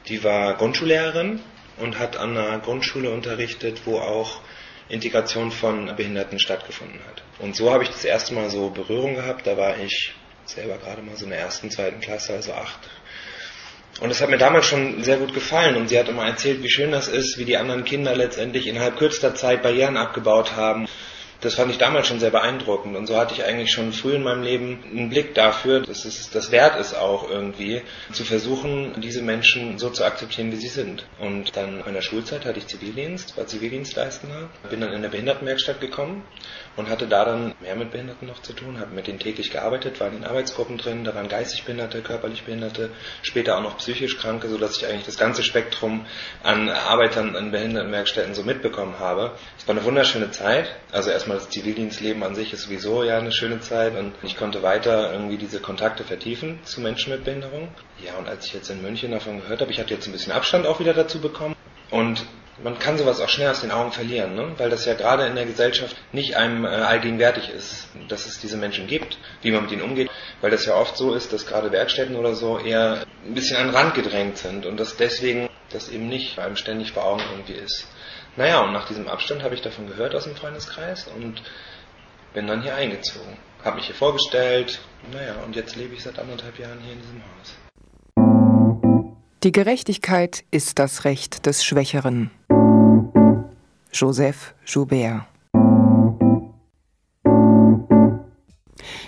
Die war Grundschullehrerin und hat an einer Grundschule unterrichtet, wo auch Integration von Behinderten stattgefunden hat. Und so habe ich das erste Mal so Berührung gehabt. Da war ich selber gerade mal so in der ersten, zweiten Klasse, also acht. Und es hat mir damals schon sehr gut gefallen und sie hat immer erzählt, wie schön das ist, wie die anderen Kinder letztendlich innerhalb kürzester Zeit Barrieren abgebaut haben das fand ich damals schon sehr beeindruckend. Und so hatte ich eigentlich schon früh in meinem Leben einen Blick dafür, dass es das wert ist auch irgendwie, zu versuchen, diese Menschen so zu akzeptieren, wie sie sind. Und dann in der Schulzeit hatte ich Zivildienst, war Zivildienstleistender, bin dann in der Behindertenwerkstatt gekommen und hatte da dann mehr mit Behinderten noch zu tun, habe mit denen täglich gearbeitet, war in den Arbeitsgruppen drin, da waren geistig Behinderte, körperlich Behinderte, später auch noch psychisch Kranke, sodass ich eigentlich das ganze Spektrum an Arbeitern in Behindertenwerkstätten so mitbekommen habe. Es war eine wunderschöne Zeit, also erstmal das Zivildienstleben an sich ist sowieso ja eine schöne Zeit und ich konnte weiter irgendwie diese Kontakte vertiefen zu Menschen mit Behinderung. Ja, und als ich jetzt in München davon gehört habe, ich hatte jetzt ein bisschen Abstand auch wieder dazu bekommen und man kann sowas auch schnell aus den Augen verlieren, ne? weil das ja gerade in der Gesellschaft nicht einem äh, allgegenwärtig ist, dass es diese Menschen gibt, wie man mit ihnen umgeht, weil das ja oft so ist, dass gerade Werkstätten oder so eher ein bisschen an den Rand gedrängt sind und dass deswegen das eben nicht einem ständig vor Augen irgendwie ist. Naja, und nach diesem Abstand habe ich davon gehört aus dem Freundeskreis und bin dann hier eingezogen. Habe mich hier vorgestellt, naja, und jetzt lebe ich seit anderthalb Jahren hier in diesem Haus. Die Gerechtigkeit ist das Recht des Schwächeren. Joseph Joubert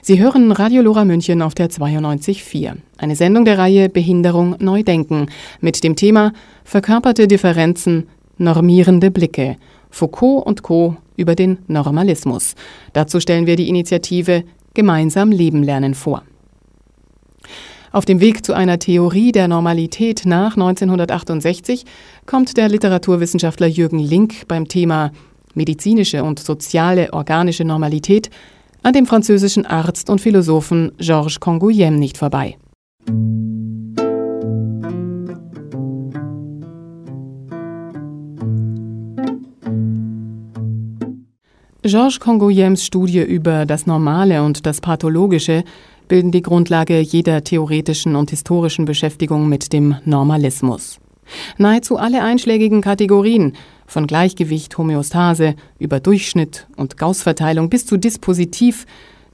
Sie hören Radio Lora München auf der 92.4. Eine Sendung der Reihe Behinderung neu denken mit dem Thema Verkörperte Differenzen, normierende Blicke. Foucault und Co. über den Normalismus. Dazu stellen wir die Initiative Gemeinsam Leben lernen vor. Auf dem Weg zu einer Theorie der Normalität nach 1968 kommt der Literaturwissenschaftler Jürgen Link beim Thema medizinische und soziale organische Normalität an dem französischen Arzt und Philosophen Georges Canguilhem nicht vorbei. Georges Canguilhems Studie über das Normale und das Pathologische bilden die Grundlage jeder theoretischen und historischen Beschäftigung mit dem Normalismus. Nahezu alle einschlägigen Kategorien, von Gleichgewicht, Homöostase über Durchschnitt und Gaußverteilung bis zu Dispositiv,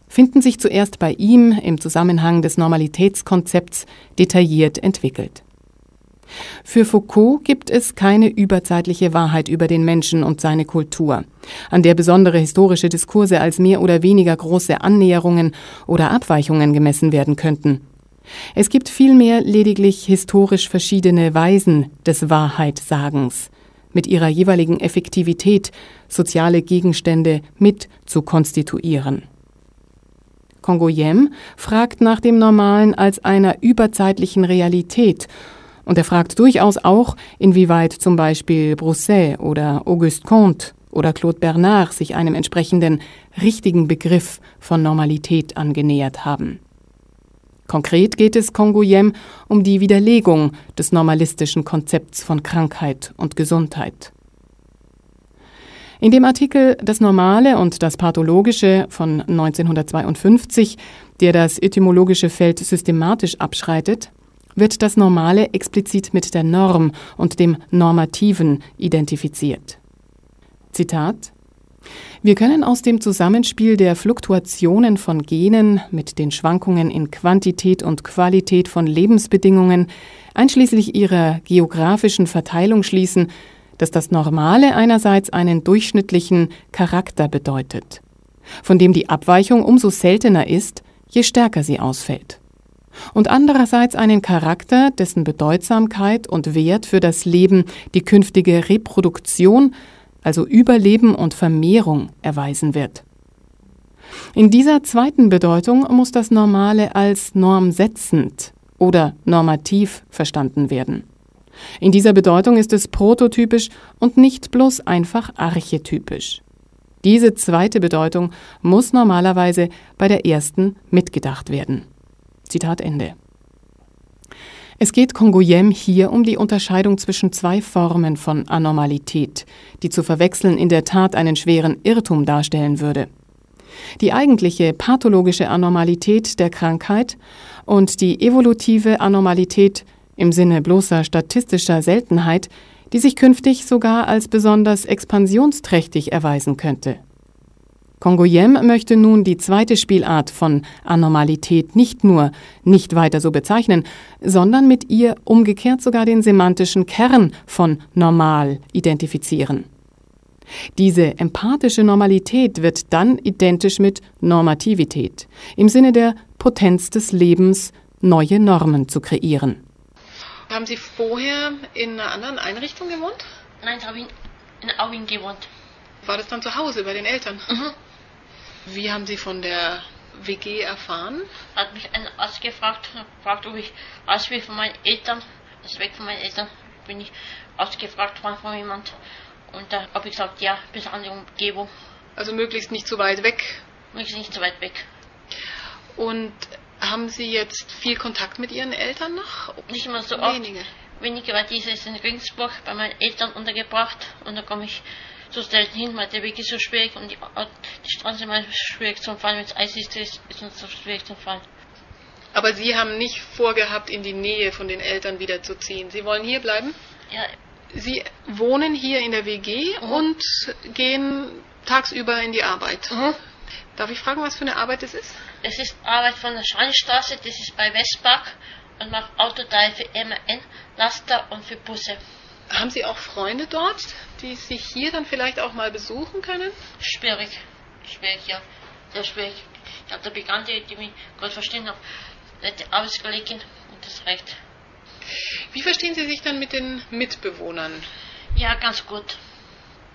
finden sich zuerst bei ihm im Zusammenhang des Normalitätskonzepts detailliert entwickelt. Für Foucault gibt es keine überzeitliche Wahrheit über den Menschen und seine Kultur, an der besondere historische Diskurse als mehr oder weniger große Annäherungen oder Abweichungen gemessen werden könnten. Es gibt vielmehr lediglich historisch verschiedene Weisen des Wahrheitsagens, mit ihrer jeweiligen Effektivität soziale Gegenstände mit zu konstituieren. Kongoyem fragt nach dem Normalen als einer überzeitlichen Realität und er fragt durchaus auch, inwieweit zum Beispiel Brousset oder Auguste Comte oder Claude Bernard sich einem entsprechenden richtigen Begriff von Normalität angenähert haben. Konkret geht es Kongoyem um die Widerlegung des normalistischen Konzepts von Krankheit und Gesundheit. In dem Artikel Das Normale und das Pathologische von 1952, der das etymologische Feld systematisch abschreitet, wird das Normale explizit mit der Norm und dem Normativen identifiziert. Zitat wir können aus dem Zusammenspiel der Fluktuationen von Genen mit den Schwankungen in Quantität und Qualität von Lebensbedingungen, einschließlich ihrer geografischen Verteilung schließen, dass das Normale einerseits einen durchschnittlichen Charakter bedeutet, von dem die Abweichung umso seltener ist, je stärker sie ausfällt. Und andererseits einen Charakter, dessen Bedeutsamkeit und Wert für das Leben die künftige Reproduktion also Überleben und Vermehrung, erweisen wird. In dieser zweiten Bedeutung muss das Normale als normsetzend oder normativ verstanden werden. In dieser Bedeutung ist es prototypisch und nicht bloß einfach archetypisch. Diese zweite Bedeutung muss normalerweise bei der ersten mitgedacht werden. Zitat Ende. Es geht Kongoyem hier um die Unterscheidung zwischen zwei Formen von Anormalität, die zu verwechseln in der Tat einen schweren Irrtum darstellen würde. Die eigentliche pathologische Anormalität der Krankheit und die evolutive Anormalität im Sinne bloßer statistischer Seltenheit, die sich künftig sogar als besonders expansionsträchtig erweisen könnte. Kongoyem möchte nun die zweite Spielart von Anormalität nicht nur nicht weiter so bezeichnen, sondern mit ihr umgekehrt sogar den semantischen Kern von normal identifizieren. Diese empathische Normalität wird dann identisch mit Normativität, im Sinne der Potenz des Lebens, neue Normen zu kreieren. Haben Sie vorher in einer anderen Einrichtung gewohnt? Nein, ich habe in Aubing gewohnt. War das dann zu Hause bei den Eltern? Mhm. Wie haben Sie von der WG erfahren? Hat mich ein Arzt gefragt, gefragt, ob ich aus will von meinen Eltern, das weg von meinen Eltern, bin ich ausgefragt worden von jemand. Und da habe ich gesagt, ja, bis an die Umgebung. Also möglichst nicht zu weit weg. Möglichst nicht zu weit weg. Und haben Sie jetzt viel Kontakt mit Ihren Eltern noch? Nicht immer so Wenige. oft. Wenige, weil diese ist in Regensburg bei meinen Eltern untergebracht und da komme ich so selten hin, weil der Weg ist so schwierig und die, die Straße ist schwierig zum Fahren. Wenn es Eis ist, ist es so schwierig zum Fahren. Aber Sie haben nicht vorgehabt, in die Nähe von den Eltern wieder zu ziehen. Sie wollen hier bleiben? Ja. Sie wohnen hier in der WG Mhm. und gehen tagsüber in die Arbeit. Mhm. Darf ich fragen, was für eine Arbeit es ist? Es ist Arbeit von der Schweinstraße, das ist bei Westpark und mache Autoteile für MAN, Laster und für Busse. Haben Sie auch Freunde dort, die sich hier dann vielleicht auch mal besuchen können? Schwierig. Schwierig, ja. Sehr schwierig. Ich habe da Bekannte, die mich gut verstehen nette Arbeitskollegin und das reicht. Wie verstehen Sie sich dann mit den Mitbewohnern? Ja, ganz gut.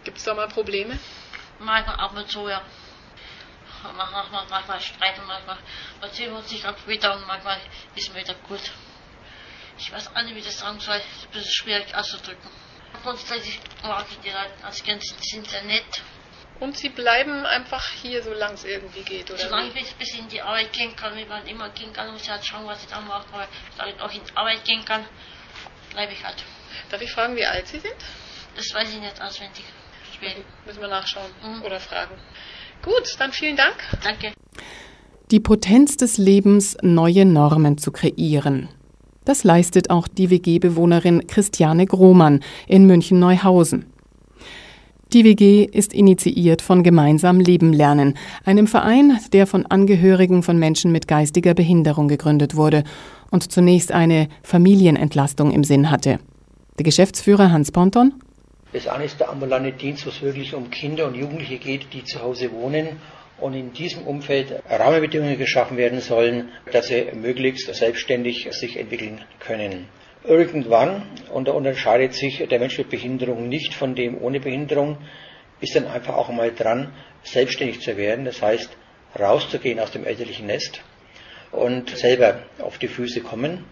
Gibt es da mal Probleme? Manchmal ab und zu, ja. Manchmal, manchmal, manchmal streiten, manchmal erzählen wir uns nicht wieder und manchmal ist mir wieder gut. Ich weiß auch nicht, wie ich das sagen soll. Es ist ein bisschen schwierig auszudrücken. Grundsätzlich mag ich die Leute als ganz sind sehr nett. Und Sie bleiben einfach hier, solange es irgendwie geht, oder? Solange wie? ich bis in die Arbeit gehen kann, wie man immer gehen kann, muss ich halt schauen, was ich dann mache, aber solange ich auch in die Arbeit gehen kann, bleibe ich halt. Darf ich fragen, wie alt Sie sind? Das weiß ich nicht auswendig. Schwierig. Müssen wir nachschauen Mhm. oder fragen. Gut, dann vielen Dank. Danke. Die Potenz des Lebens, neue Normen zu kreieren. Das leistet auch die WG-Bewohnerin Christiane Grohmann in München-Neuhausen. Die WG ist initiiert von Gemeinsam Leben lernen, einem Verein, der von Angehörigen von Menschen mit geistiger Behinderung gegründet wurde und zunächst eine Familienentlastung im Sinn hatte. Der Geschäftsführer Hans Ponton Das eine ist der ambulante Dienst, wo es wirklich um Kinder und Jugendliche geht, die zu Hause wohnen und in diesem Umfeld Rahmenbedingungen geschaffen werden sollen, dass sie möglichst selbstständig sich entwickeln können. Irgendwann, und da unterscheidet sich der Mensch mit Behinderung nicht von dem ohne Behinderung, ist dann einfach auch mal dran, selbstständig zu werden. Das heißt, rauszugehen aus dem elterlichen Nest und selber auf die Füße kommen.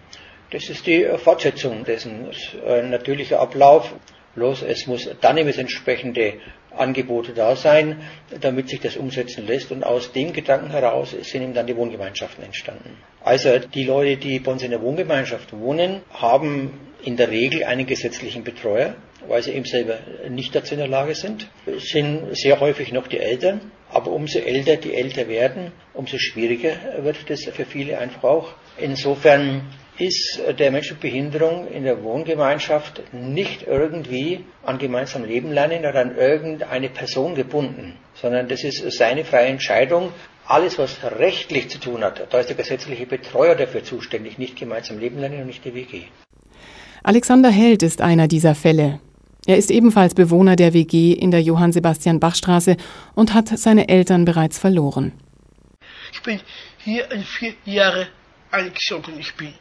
Das ist die Fortsetzung dessen. Ein natürlicher Ablauf. Bloß es muss dann eben das entsprechende Angebote da sein, damit sich das umsetzen lässt. Und aus dem Gedanken heraus sind eben dann die Wohngemeinschaften entstanden. Also die Leute, die bei uns in der Wohngemeinschaft wohnen, haben in der Regel einen gesetzlichen Betreuer, weil sie eben selber nicht dazu in der Lage sind. Es sind sehr häufig noch die Eltern, aber umso älter die älter werden, umso schwieriger wird das für viele einfach auch. Insofern ist der Mensch mit Behinderung in der Wohngemeinschaft nicht irgendwie an gemeinsamen Leben lernen oder an irgendeine Person gebunden, sondern das ist seine freie Entscheidung. Alles, was rechtlich zu tun hat, da ist der gesetzliche Betreuer dafür zuständig, nicht gemeinsam leben lernen und nicht die WG. Alexander Held ist einer dieser Fälle. Er ist ebenfalls Bewohner der WG in der Johann Sebastian Bach Straße und hat seine Eltern bereits verloren. Ich bin hier vier Jahre eingezogen. Ich bin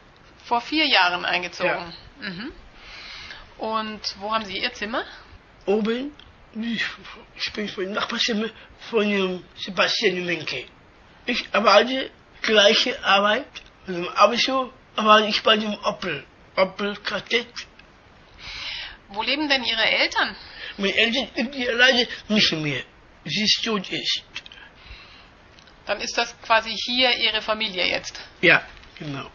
vor vier Jahren eingezogen. Ja. Mhm. Und wo haben Sie Ihr Zimmer? Oben. Ich bin vom Nachbarzimmer von Sebastian Menke. Ich arbeite gleiche Arbeit, aber so arbeite ich bei dem Opel, Opel Kadett. Wo leben denn Ihre Eltern? Meine Eltern sind leider nicht mehr. Sie ist tot ist. Dann ist das quasi hier Ihre Familie jetzt? Ja, genau.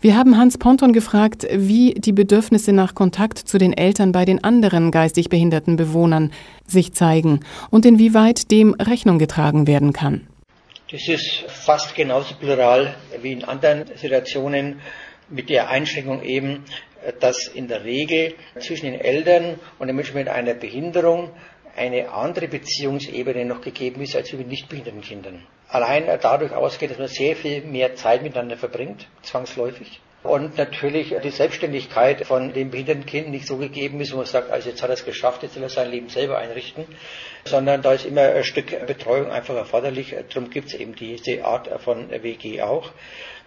Wir haben Hans Ponton gefragt, wie die Bedürfnisse nach Kontakt zu den Eltern bei den anderen geistig behinderten Bewohnern sich zeigen und inwieweit dem Rechnung getragen werden kann. Das ist fast genauso plural wie in anderen Situationen mit der Einschränkung eben, dass in der Regel zwischen den Eltern und den Menschen mit einer Behinderung eine andere Beziehungsebene noch gegeben ist als mit nicht behinderten Kindern. Allein dadurch ausgeht, dass man sehr viel mehr Zeit miteinander verbringt, zwangsläufig. Und natürlich die Selbstständigkeit von dem behinderten Kind nicht so gegeben ist, wo man sagt, also jetzt hat er es geschafft, jetzt will er sein Leben selber einrichten, sondern da ist immer ein Stück Betreuung einfach erforderlich. Darum gibt es eben diese Art von WG auch.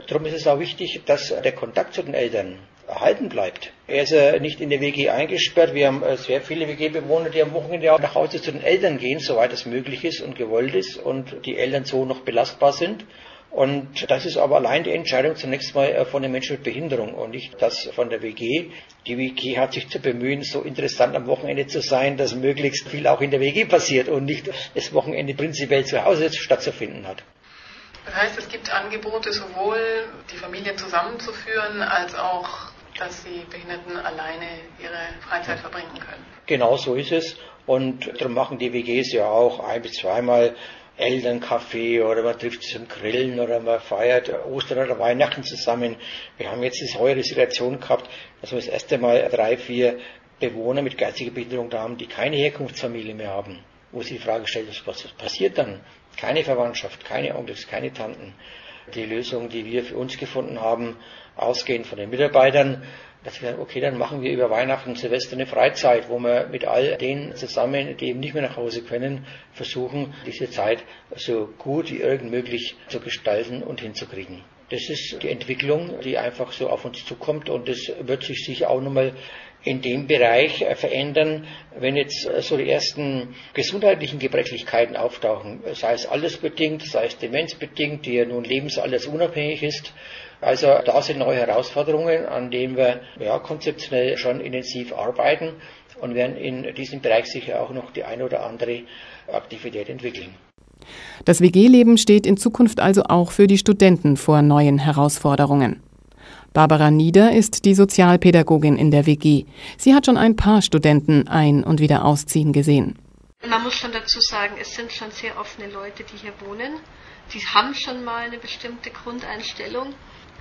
Darum ist es auch wichtig, dass der Kontakt zu den Eltern erhalten bleibt. Er ist äh, nicht in der WG eingesperrt. Wir haben äh, sehr viele WG-Bewohner, die am Wochenende auch nach Hause zu den Eltern gehen, soweit es möglich ist und gewollt ist und die Eltern so noch belastbar sind. Und das ist aber allein die Entscheidung zunächst mal äh, von den Menschen mit Behinderung und nicht das von der WG. Die WG hat sich zu bemühen, so interessant am Wochenende zu sein, dass möglichst viel auch in der WG passiert und nicht das Wochenende prinzipiell zu Hause stattzufinden hat. Das heißt, es gibt Angebote, sowohl die Familien zusammenzuführen, als auch dass die Behinderten alleine ihre Freizeit verbringen können. Genau so ist es. Und darum machen die WGs ja auch ein bis zweimal Elternkaffee oder man trifft sich zum Grillen oder man feiert Ostern oder Weihnachten zusammen. Wir haben jetzt diese heuere Situation gehabt, dass wir das erste Mal drei, vier Bewohner mit geistiger Behinderung da haben, die keine Herkunftsfamilie mehr haben. Wo sie die Frage stellt, was passiert dann? Keine Verwandtschaft, keine Onkels, keine Tanten. Die Lösung, die wir für uns gefunden haben, ausgehend von den Mitarbeitern, dass wir sagen, okay, dann machen wir über Weihnachten und Silvester eine Freizeit, wo wir mit all denen zusammen, die eben nicht mehr nach Hause können, versuchen, diese Zeit so gut wie irgend möglich zu gestalten und hinzukriegen. Das ist die Entwicklung, die einfach so auf uns zukommt und das wird sich sicher auch nochmal in dem Bereich verändern, wenn jetzt so die ersten gesundheitlichen Gebrechlichkeiten auftauchen, sei es altersbedingt, sei es demenzbedingt, die ja nun lebensaltersunabhängig ist, also da sind neue Herausforderungen, an denen wir ja, konzeptionell schon intensiv arbeiten und werden in diesem Bereich sicher auch noch die eine oder andere Aktivität entwickeln. Das WG-Leben steht in Zukunft also auch für die Studenten vor neuen Herausforderungen. Barbara Nieder ist die Sozialpädagogin in der WG. Sie hat schon ein paar Studenten ein- und wieder ausziehen gesehen. Man muss schon dazu sagen, es sind schon sehr offene Leute, die hier wohnen. Die haben schon mal eine bestimmte Grundeinstellung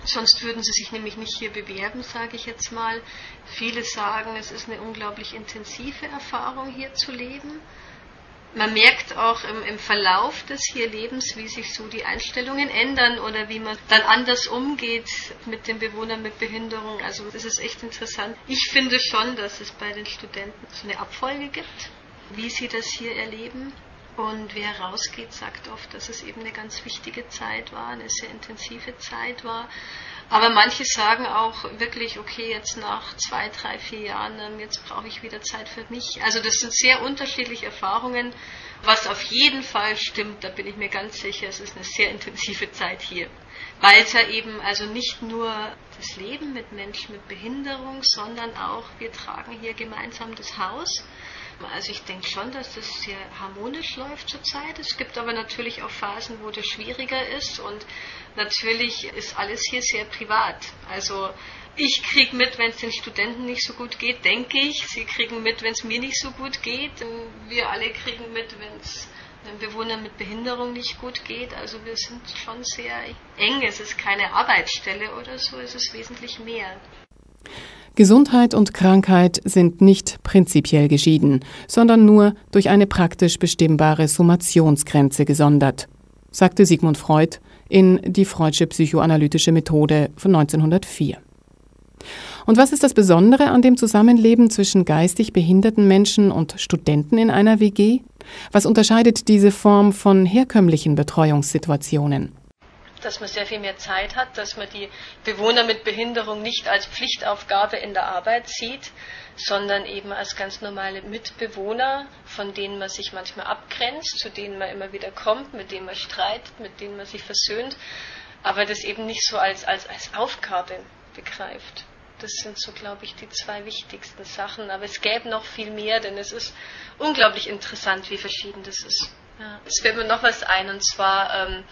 Sonst würden sie sich nämlich nicht hier bewerben, sage ich jetzt mal. Viele sagen, es ist eine unglaublich intensive Erfahrung, hier zu leben. Man merkt auch im, im, Verlauf des hier Lebens, wie sich so die Einstellungen ändern oder wie man dann anders umgeht mit den Bewohnern mit Behinderung. Also das ist echt interessant. Ich finde schon, dass es bei den Studenten so eine Abfolge gibt, wie sie das hier erleben. Und wer rausgeht, sagt oft, dass es eben eine ganz wichtige Zeit war, eine sehr intensive Zeit war. Aber manche sagen auch wirklich, okay, jetzt nach zwei, drei, vier Jahren, ähm, jetzt brauche ich wieder Zeit für mich. Also das sind sehr unterschiedliche Erfahrungen. Was auf jeden Fall stimmt, da bin ich mir ganz sicher, es ist eine sehr intensive Zeit hier. Weil es ja eben also nicht nur das Leben mit Menschen mit Behinderung, sondern auch wir tragen hier gemeinsam das Haus. Also ich denke schon, dass das sehr harmonisch läuft zurzeit. Es gibt aber natürlich auch Phasen, wo das schwieriger ist und natürlich ist alles hier sehr privat. Also ich kriege mit, wenn es den Studenten nicht so gut geht, denke ich. Sie kriegen mit, wenn es mir nicht so gut geht. Wir alle kriegen mit, wenn es einem Bewohner mit Behinderung nicht gut geht. Also wir sind schon sehr eng. Es ist keine Arbeitsstelle oder so, es ist wesentlich mehr. Gesundheit und Krankheit sind nicht prinzipiell geschieden, sondern nur durch eine praktisch bestimmbare Summationsgrenze gesondert, sagte Sigmund Freud in Die Freudsche psychoanalytische Methode von 1904. Und was ist das Besondere an dem Zusammenleben zwischen geistig behinderten Menschen und Studenten in einer WG? Was unterscheidet diese Form von herkömmlichen Betreuungssituationen? Dass man sehr viel mehr Zeit hat, dass man die Bewohner mit Behinderung nicht als Pflichtaufgabe in der Arbeit sieht, sondern eben als ganz normale Mitbewohner, von denen man sich manchmal abgrenzt, zu denen man immer wieder kommt, mit denen man streitet, mit denen man sich versöhnt, aber das eben nicht so als, als, als Aufgabe begreift. Das sind so, glaube ich, die zwei wichtigsten Sachen. Aber es gäbe noch viel mehr, denn es ist unglaublich interessant, wie verschieden das ist. Ja. Es fällt mir noch was ein, und zwar ähm,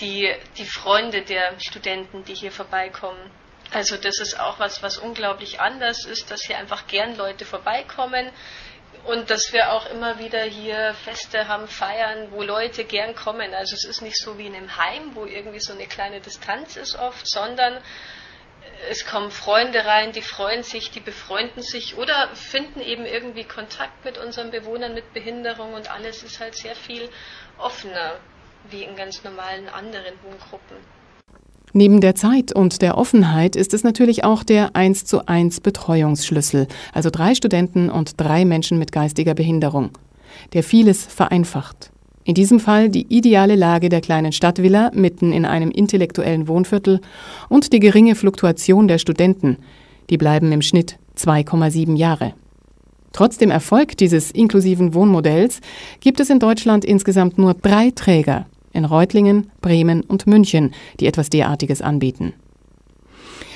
die, die Freunde der Studenten, die hier vorbeikommen. Also das ist auch was, was unglaublich anders ist, dass hier einfach gern Leute vorbeikommen und dass wir auch immer wieder hier Feste haben, feiern, wo Leute gern kommen. Also es ist nicht so wie in einem Heim, wo irgendwie so eine kleine Distanz ist oft, sondern es kommen Freunde rein, die freuen sich, die befreunden sich oder finden eben irgendwie Kontakt mit unseren Bewohnern mit Behinderung und alles ist halt sehr viel offener wie in ganz normalen anderen Wohngruppen. Neben der Zeit und der Offenheit ist es natürlich auch der 1 zu 1 Betreuungsschlüssel, also drei Studenten und drei Menschen mit geistiger Behinderung, der vieles vereinfacht. In diesem Fall die ideale Lage der kleinen Stadtvilla mitten in einem intellektuellen Wohnviertel und die geringe Fluktuation der Studenten, die bleiben im Schnitt 2,7 Jahre. Trotz dem Erfolg dieses inklusiven Wohnmodells gibt es in Deutschland insgesamt nur drei Träger, in Reutlingen, Bremen und München, die etwas derartiges anbieten.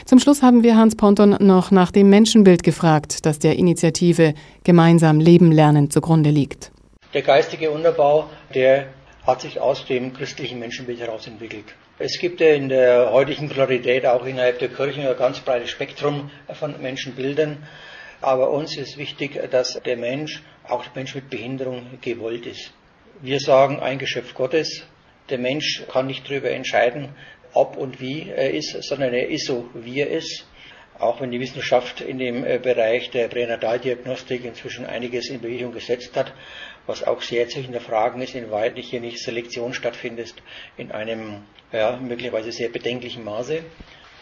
Zum Schluss haben wir Hans Ponton noch nach dem Menschenbild gefragt, das der Initiative Gemeinsam Leben lernen zugrunde liegt. Der geistige Unterbau, der hat sich aus dem christlichen Menschenbild heraus entwickelt. Es gibt ja in der heutigen Pluralität auch innerhalb der Kirchen ein ganz breites Spektrum von Menschenbildern. Aber uns ist wichtig, dass der Mensch, auch der Mensch mit Behinderung, gewollt ist. Wir sagen ein Geschöpf Gottes, der Mensch kann nicht darüber entscheiden, ob und wie er ist, sondern er ist so, wie er ist. Auch wenn die Wissenschaft in dem äh, Bereich der Pränataldiagnostik inzwischen einiges in Bewegung gesetzt hat, was auch sehr zu hinterfragen ist, inwieweit hier nicht Selektion stattfindet in einem ja, möglicherweise sehr bedenklichen Maße.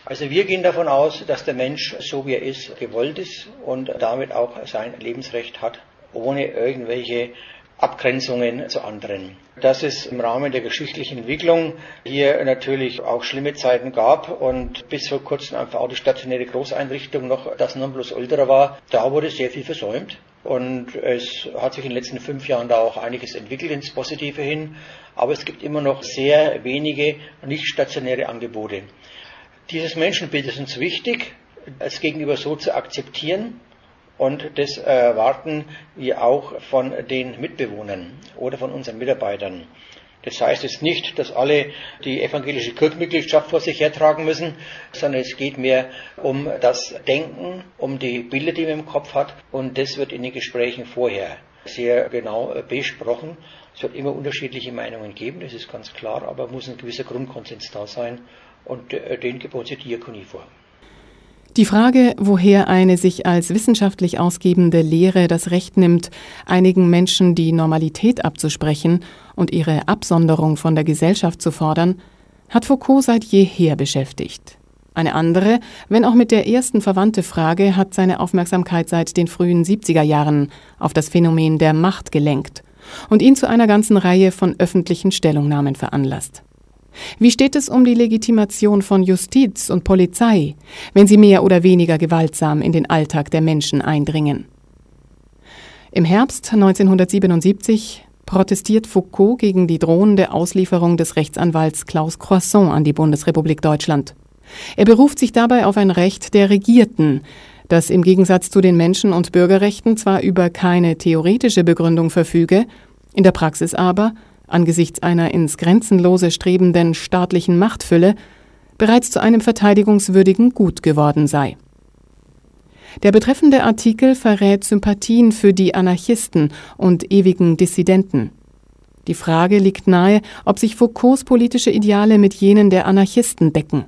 Also wir gehen davon aus, dass der Mensch so wie er ist, gewollt ist und damit auch sein Lebensrecht hat, ohne irgendwelche Abgrenzungen zu anderen. Dass es im Rahmen der geschichtlichen Entwicklung hier natürlich auch schlimme Zeiten gab und bis vor kurzem einfach auch die stationäre Großeinrichtung noch das Nonplusultra war, da wurde sehr viel versäumt. Und es hat sich in den letzten fünf Jahren da auch einiges entwickelt ins Positive hin. Aber es gibt immer noch sehr wenige nicht stationäre Angebote. Dieses Menschenbild ist uns wichtig, es gegenüber so zu akzeptieren und das erwarten wir auch von den Mitbewohnern oder von unseren Mitarbeitern. Das heißt jetzt nicht, dass alle die evangelische Kirchenmitgliedschaft vor sich hertragen müssen, sondern es geht mehr um das Denken, um die Bilder, die man im Kopf hat. Und das wird in den Gesprächen vorher sehr genau besprochen. Es wird immer unterschiedliche Meinungen geben, das ist ganz klar, aber muss ein gewisser Grundkonsens da sein. Und äh, den gebot die Diakonie vor. Die Frage, woher eine sich als wissenschaftlich ausgebende Lehre das Recht nimmt, einigen Menschen die Normalität abzusprechen und ihre Absonderung von der Gesellschaft zu fordern, hat Foucault seit jeher beschäftigt. Eine andere, wenn auch mit der ersten verwandte Frage, hat seine Aufmerksamkeit seit den frühen 70er Jahren auf das Phänomen der Macht gelenkt und ihn zu einer ganzen Reihe von öffentlichen Stellungnahmen veranlasst. Wie steht es um die Legitimation von Justiz und Polizei, wenn sie mehr oder weniger gewaltsam in den Alltag der Menschen eindringen? Im Herbst 1977 protestiert Foucault gegen die drohende Auslieferung des Rechtsanwalts Klaus Croissant an die Bundesrepublik Deutschland. Er beruft sich dabei auf ein Recht der Regierten, das im Gegensatz zu den Menschen- und Bürgerrechten zwar über keine theoretische Begründung verfüge, in der Praxis aber angesichts einer ins Grenzenlose strebenden staatlichen Machtfülle bereits zu einem verteidigungswürdigen Gut geworden sei. Der betreffende Artikel verrät Sympathien für die Anarchisten und ewigen Dissidenten. Die Frage liegt nahe, ob sich Foucaults politische Ideale mit jenen der Anarchisten decken.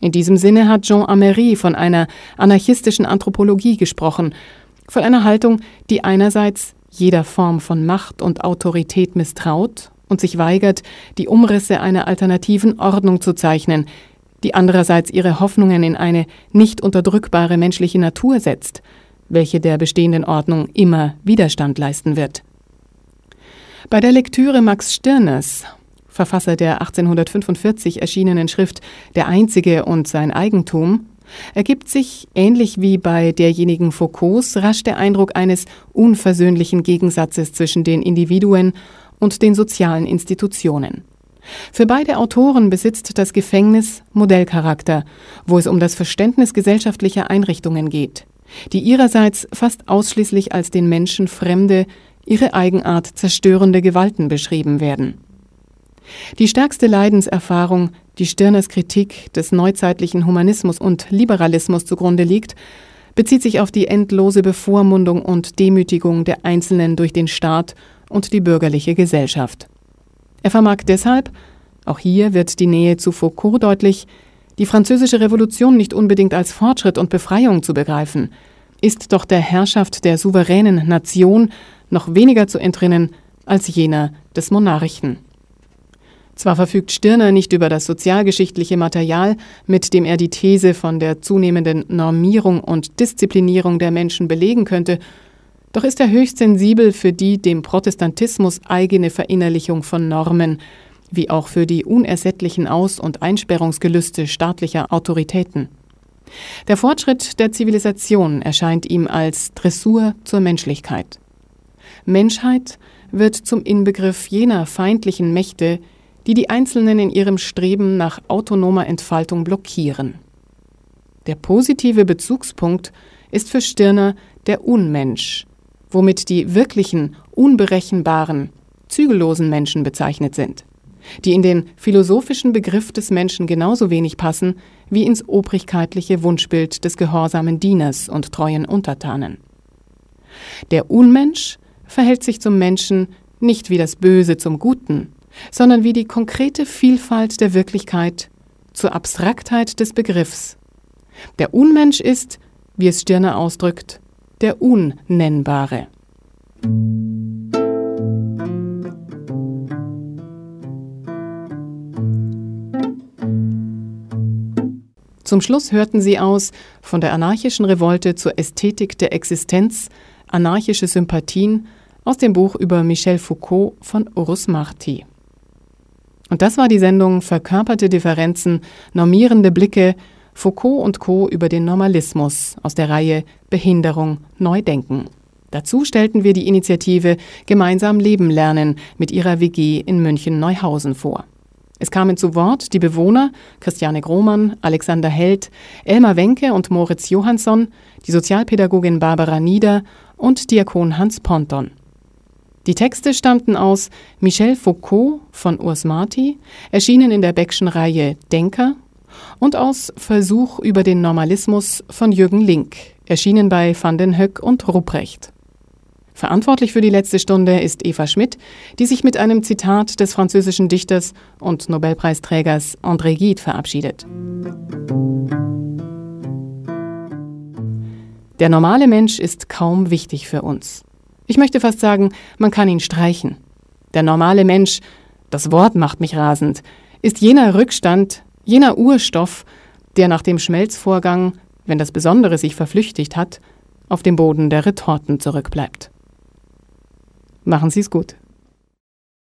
In diesem Sinne hat Jean Amery von einer anarchistischen Anthropologie gesprochen, von einer Haltung, die einerseits jeder Form von Macht und Autorität misstraut und sich weigert, die Umrisse einer alternativen Ordnung zu zeichnen, die andererseits ihre Hoffnungen in eine nicht unterdrückbare menschliche Natur setzt, welche der bestehenden Ordnung immer Widerstand leisten wird. Bei der Lektüre Max Stirners, Verfasser der 1845 erschienenen Schrift Der Einzige und sein Eigentum, ergibt sich, ähnlich wie bei derjenigen Foucaults, rasch der Eindruck eines unversöhnlichen Gegensatzes zwischen den Individuen und den sozialen Institutionen. Für beide Autoren besitzt das Gefängnis Modellcharakter, wo es um das Verständnis gesellschaftlicher Einrichtungen geht, die ihrerseits fast ausschließlich als den Menschen fremde, ihre Eigenart zerstörende Gewalten beschrieben werden. Die stärkste Leidenserfahrung, die Stirners Kritik des neuzeitlichen Humanismus und Liberalismus zugrunde liegt, bezieht sich auf die endlose Bevormundung und Demütigung der Einzelnen durch den Staat und die bürgerliche Gesellschaft. Er vermag deshalb, auch hier wird die Nähe zu Foucault deutlich, die französische Revolution nicht unbedingt als Fortschritt und Befreiung zu begreifen, ist doch der Herrschaft der souveränen Nation noch weniger zu entrinnen als jener des Monarchen. Zwar verfügt Stirner nicht über das sozialgeschichtliche Material, mit dem er die These von der zunehmenden Normierung und Disziplinierung der Menschen belegen könnte, doch ist er höchst sensibel für die dem Protestantismus eigene Verinnerlichung von Normen, wie auch für die unersättlichen Aus- und Einsperrungsgelüste staatlicher Autoritäten. Der Fortschritt der Zivilisation erscheint ihm als Dressur zur Menschlichkeit. Menschheit wird zum Inbegriff jener feindlichen Mächte, die die Einzelnen in ihrem Streben nach autonomer Entfaltung blockieren. Der positive Bezugspunkt ist für Stirner der Unmensch, womit die wirklichen, unberechenbaren, zügellosen Menschen bezeichnet sind, die in den philosophischen Begriff des Menschen genauso wenig passen wie ins obrigkeitliche Wunschbild des gehorsamen Dieners und treuen Untertanen. Der Unmensch verhält sich zum Menschen nicht wie das Böse zum Guten, sondern wie die konkrete Vielfalt der Wirklichkeit zur Abstraktheit des Begriffs. Der Unmensch ist, wie es Stirner ausdrückt, der Unnennbare. Zum Schluss hörten sie aus von der anarchischen Revolte zur Ästhetik der Existenz, anarchische Sympathien aus dem Buch über Michel Foucault von Urus Marti. Und das war die Sendung Verkörperte Differenzen, normierende Blicke, Foucault und Co. über den Normalismus aus der Reihe Behinderung neu denken. Dazu stellten wir die Initiative Gemeinsam Leben lernen mit ihrer WG in München-Neuhausen vor. Es kamen zu Wort die Bewohner Christiane Grohmann, Alexander Held, Elmar Wenke und Moritz Johansson, die Sozialpädagogin Barbara Nieder und Diakon Hans Ponton. Die Texte stammten aus Michel Foucault von Urs Marti, erschienen in der Beckschen Reihe Denker, und aus Versuch über den Normalismus von Jürgen Link, erschienen bei Van den Höck und Rupprecht. Verantwortlich für die letzte Stunde ist Eva Schmidt, die sich mit einem Zitat des französischen Dichters und Nobelpreisträgers André Gide verabschiedet. Der normale Mensch ist kaum wichtig für uns. Ich möchte fast sagen, man kann ihn streichen. Der normale Mensch, das Wort macht mich rasend, ist jener Rückstand, jener Urstoff, der nach dem Schmelzvorgang, wenn das Besondere sich verflüchtigt hat, auf dem Boden der Retorten zurückbleibt. Machen Sie es gut.